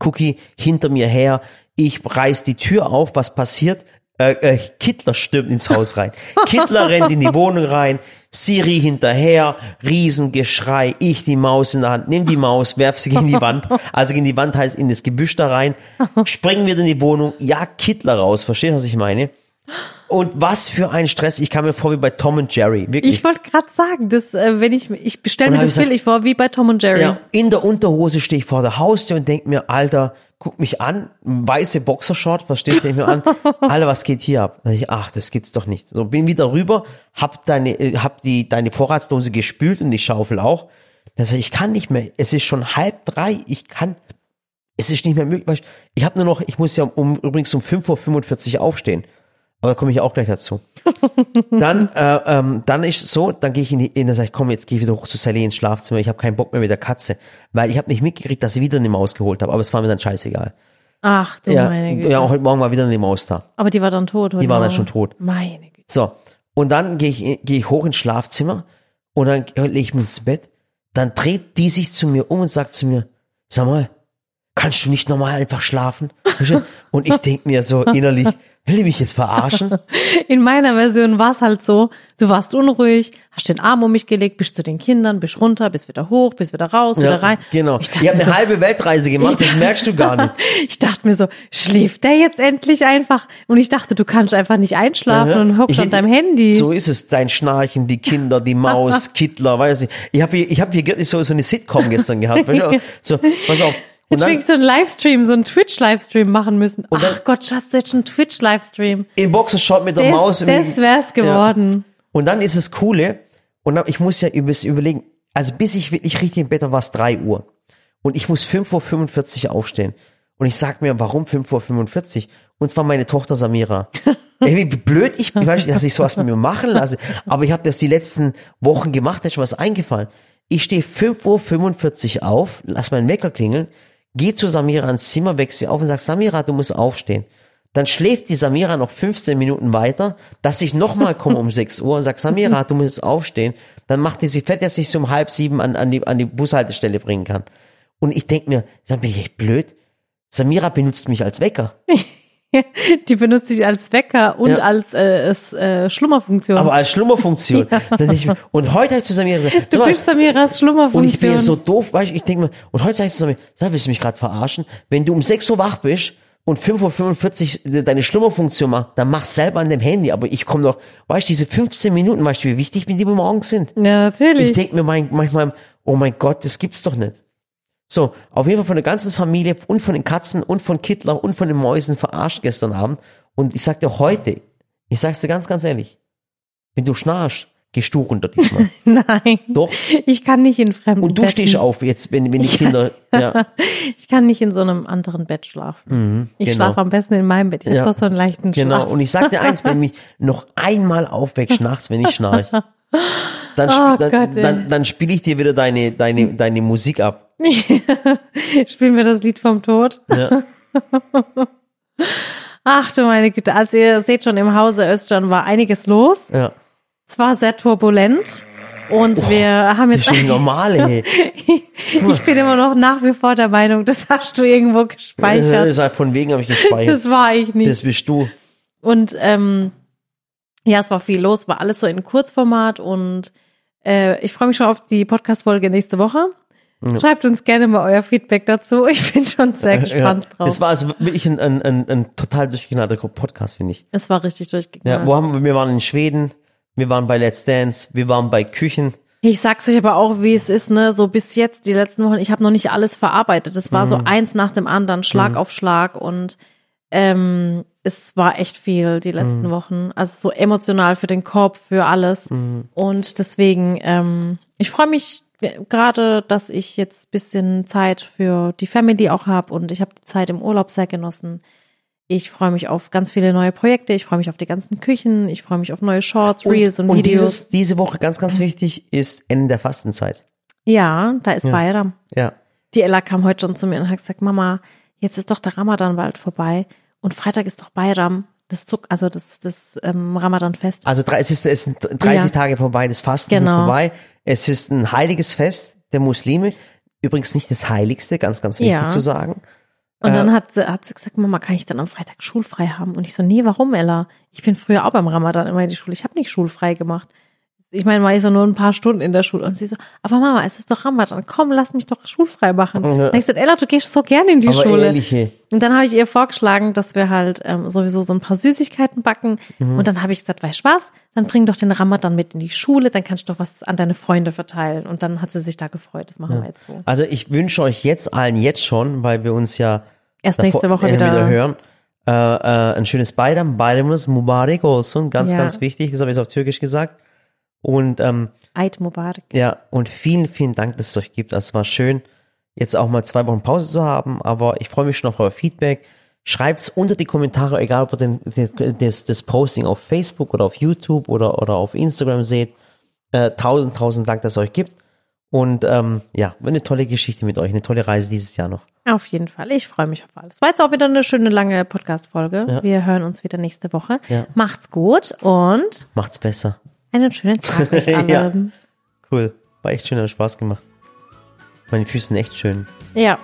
Cookie hinter mir her, ich reiß die Tür auf, was passiert? Äh, äh, Kittler stürmt ins Haus rein. Kittler rennt in die Wohnung rein, Siri hinterher, Riesengeschrei, ich die Maus in der Hand, nimm die Maus, werf sie gegen die Wand, also gegen die Wand heißt in das Gebüsch da rein, springen wir in die Wohnung, ja, Kittler raus, verstehst du, was ich meine? Und was für ein Stress, ich kam mir vor wie bei Tom und Jerry, wirklich. Ich wollte gerade sagen, dass, äh, wenn ich, ich bestelle Und mir das ich Bild vor, wie bei Tom und Jerry. Ja, in der Unterhose stehe ich vor der Haustür und denk mir, Alter, guck mich an, weiße Boxershort, versteht denk mir an, Alter, was geht hier ab? Ich, ach, das gibt's doch nicht. So bin wieder rüber, hab deine, äh, hab die deine Vorratsdose gespült und die Schaufel auch. Dann sag ich, ich kann nicht mehr. Es ist schon halb drei. Ich kann, es ist nicht mehr möglich. Ich, ich habe nur noch, ich muss ja um übrigens um 5.45 Uhr aufstehen. Aber da komme ich auch gleich dazu. Dann, äh, ähm, dann ist so, dann gehe ich in die, in, dann sag ich, komm, jetzt gehe ich wieder hoch zu Sally ins Schlafzimmer. Ich habe keinen Bock mehr mit der Katze, weil ich habe nicht mitgekriegt, dass sie wieder eine Maus geholt habe. Aber es war mir dann scheißegal. Ach du Ja, meine Güte. ja, heute Morgen war wieder eine Maus da. Aber die war dann tot, Die war dann schon tot. Meine Güte. So, und dann gehe ich, gehe ich hoch ins Schlafzimmer und dann lege ich mich ins Bett. Dann dreht die sich zu mir um und sagt zu mir, sag mal, kannst du nicht normal einfach schlafen? Und ich denk mir so innerlich, will die mich jetzt verarschen? In meiner Version war es halt so, du warst unruhig, hast den Arm um mich gelegt, bist zu den Kindern, bist runter, bist wieder hoch, bist wieder raus, wieder rein. Genau. Ich Ich, habe mir eine so, halbe Weltreise gemacht, das merkst du gar nicht. ich dachte mir so, schläft der jetzt endlich einfach? Und ich dachte, du kannst einfach nicht einschlafen und hockst Ich- an deinem Handy. So ist es, dein Schnarchen, die Kinder, die Maus, Kittler, weiß nicht. Ich habe hier, ich habe hier so, so eine Sitcom gestern gehabt. So, pass auf. Und Hätte dann, ich so einen Livestream, so einen Twitch-Livestream machen müssen. dann- Ach Gott, Schatz, du schon einen Twitch-Livestream. in Boxershort mit der Das, Maus. im- das wär's geworden. Und dann ist es Coole, und dann, ich muss ja überlegen, also bis ich wirklich richtig im Bett war, war es 3 Uhr. Und ich muss 5.45 Uhr aufstehen. Und ich sag mir, warum 5.45 Uhr? Und zwar meine Tochter Samira. Ey, wie blöd ich bin, dass ich sowas mit mir machen lasse. Aber ich habe das die letzten Wochen gemacht, da ist schon was eingefallen. Ich stehe 5.45 Uhr auf, lass meinen Wecker klingeln, geh zu Samira ins Zimmer, weck sie auf und sag, Samira, du musst aufstehen. Dann schläft die Samira noch 15 Minuten weiter, dass ich nochmal komme um 6 Uhr und sag, Samira, du musst aufstehen. Dann macht die sie fett, dass ich sie um halb sieben an, an, die, an die Bushaltestelle bringen kann. Und ich denk mir, dann bin ich echt blöd. Samira benutzt mich als Wecker. Die benutze ich als Wecker und Ja. als äh, es, äh, Schlummerfunktion. Aber als Schlummerfunktion. Ich mir, und heute habe ich zu Samira gesagt, du bist Samiras Schlummerfunktion. Und ich bin ja so doof, weißt du, ich denke mir, und heute sag ich zusammen, sag, willst du mich gerade verarschen? Wenn du um 6 Uhr wach bist und 5.45 Uhr deine Schlummerfunktion machst, dann mach selber an dem Handy. Aber ich komme doch, weißt du, diese 15 Minuten, weißt du, wie wichtig mir die morgens sind? ja, natürlich. Ich denke mir mein, manchmal, oh mein Gott, das gibt's doch nicht. So, auf jeden Fall von der ganzen Familie und von den Katzen und von Kittler und von den Mäusen verarscht gestern Abend. Und ich sag dir heute, ich sag's dir ganz, ganz ehrlich, wenn du schnarchst, gehst du runter diesmal. Nein. Doch. Ich kann nicht in fremden Und du Betten. stehst auf jetzt, wenn, wenn die Kinder, ja. Ich kann nicht in so einem anderen Bett schlafen. ich genau. schlafe am besten in meinem Bett. Ich Ja. habe doch so einen leichten Genau. Schlaf. Und ich sag dir eins, wenn mich noch einmal aufwächst nachts, wenn ich schnarche, dann, Oh dann, Gott, dann, dann spiele ich dir wieder deine, deine, deine Musik ab. Spielen wir das Lied vom Tod. Ja. Ach du meine Güte. Also ihr seht schon, im Hause Özcan war einiges los. Ja. Es war sehr turbulent. Und wir haben Das jetzt, ist schon normal, ey. ich bin immer noch nach wie vor der Meinung, das hast du irgendwo Das gespeichert. ist halt von wegen habe ich gespeichert. Das war ich nicht. Das bist du. Und ähm, ja, es war viel los, war alles so in Kurzformat und äh, ich freue mich schon auf die Podcast-Folge nächste Woche. Schreibt uns gerne mal euer Feedback dazu. Ich bin schon sehr gespannt ja. drauf. Das war also wirklich ein, ein, ein, ein total durchgeknallter Podcast, finde ich. es war richtig Ja, durchgeknallt. wo haben wir, wir waren in Schweden, wir waren bei Let's Dance, wir waren bei Küchen. Ich sag's euch aber auch, wie es ist, ne, so bis jetzt, die letzten Wochen, ich habe noch nicht alles verarbeitet. Es war so Mhm. eins nach dem anderen, Schlag auf Schlag und ähm, es war echt viel die Mhm. letzten Wochen. Also so emotional für den Kopf, für alles. Mhm. Und deswegen, ähm, ich freue mich gerade, dass ich jetzt bisschen Zeit für die Family auch habe und ich habe die Zeit im Urlaub sehr genossen. Ich freue mich auf ganz viele neue Projekte. Ich freue mich auf die ganzen Küchen. Ich freue mich auf neue Shorts, Und, Reels und, und Videos. dieses, diese Woche ganz, ganz wichtig ist Ende der Fastenzeit. ja, da ist Ja. Bayram. Ja. Die Ella kam heute schon zu mir und hat gesagt, Mama, jetzt ist doch der Ramadan bald vorbei und Freitag ist doch Bayram, das Zuck, also das, das ähm, Ramadan-Fest. Also es, ist, es sind 30 Ja. Tage vorbei, das Fasten Genau. ist vorbei. Es ist ein heiliges Fest der Muslime. Übrigens nicht das heiligste, ganz, ganz wichtig Ja. zu sagen. Und Äh, dann hat sie, hat sie gesagt, Mama, kann ich dann am Freitag schulfrei haben? Und ich so, nee, warum, Ella? Ich bin früher auch beim Ramadan immer in die Schule. Ich habe nicht schulfrei gemacht. Ich meine, war ich so nur ein paar Stunden in der Schule. Und sie so, aber Mama, es ist doch Ramadan. Komm, lass mich doch schulfrei machen. Ja. Und ich gesagt, Ella, du gehst so gerne in die aber Schule. ehrliche, Und dann habe ich ihr vorgeschlagen, dass wir halt ähm, sowieso so ein paar Süßigkeiten backen. Mhm. Und dann habe ich gesagt, weißt du was? Dann bring doch den Ramadan mit in die Schule, dann kannst du doch was an deine Freunde verteilen. Und dann hat sie sich da gefreut. Das machen wir jetzt so. Also ich wünsche euch jetzt allen jetzt schon, weil wir uns ja Erst nächste Woche äh, wieder. hören, äh, äh, ein schönes Bayram, Bayramus Mubarak also, ganz, Ja. ganz wichtig, das habe ich jetzt auf Türkisch gesagt. Und ähm, Eid Mubarak. ja, und vielen, vielen Dank, dass es euch gibt. Es war schön, jetzt auch mal zwei Wochen Pause zu haben, aber ich freue mich schon auf euer Feedback. Schreibt's unter die Kommentare, egal ob ihr den, den, das, das Posting auf Facebook oder auf YouTube oder, oder auf Instagram seht. Äh, tausend, tausend Dank, dass es euch gibt. Und ähm, ja, eine tolle Geschichte mit euch, eine tolle Reise dieses Jahr noch. Auf jeden Fall. Ich freue mich auf alles. War jetzt auch wieder eine schöne lange Podcast-Folge. Ja. Wir hören uns wieder nächste Woche. Ja. Macht's gut und Macht's besser. Einen schönen Tag euch ja. Cool. War echt schön, hat Spaß gemacht. Meine Füße sind echt schön. ja.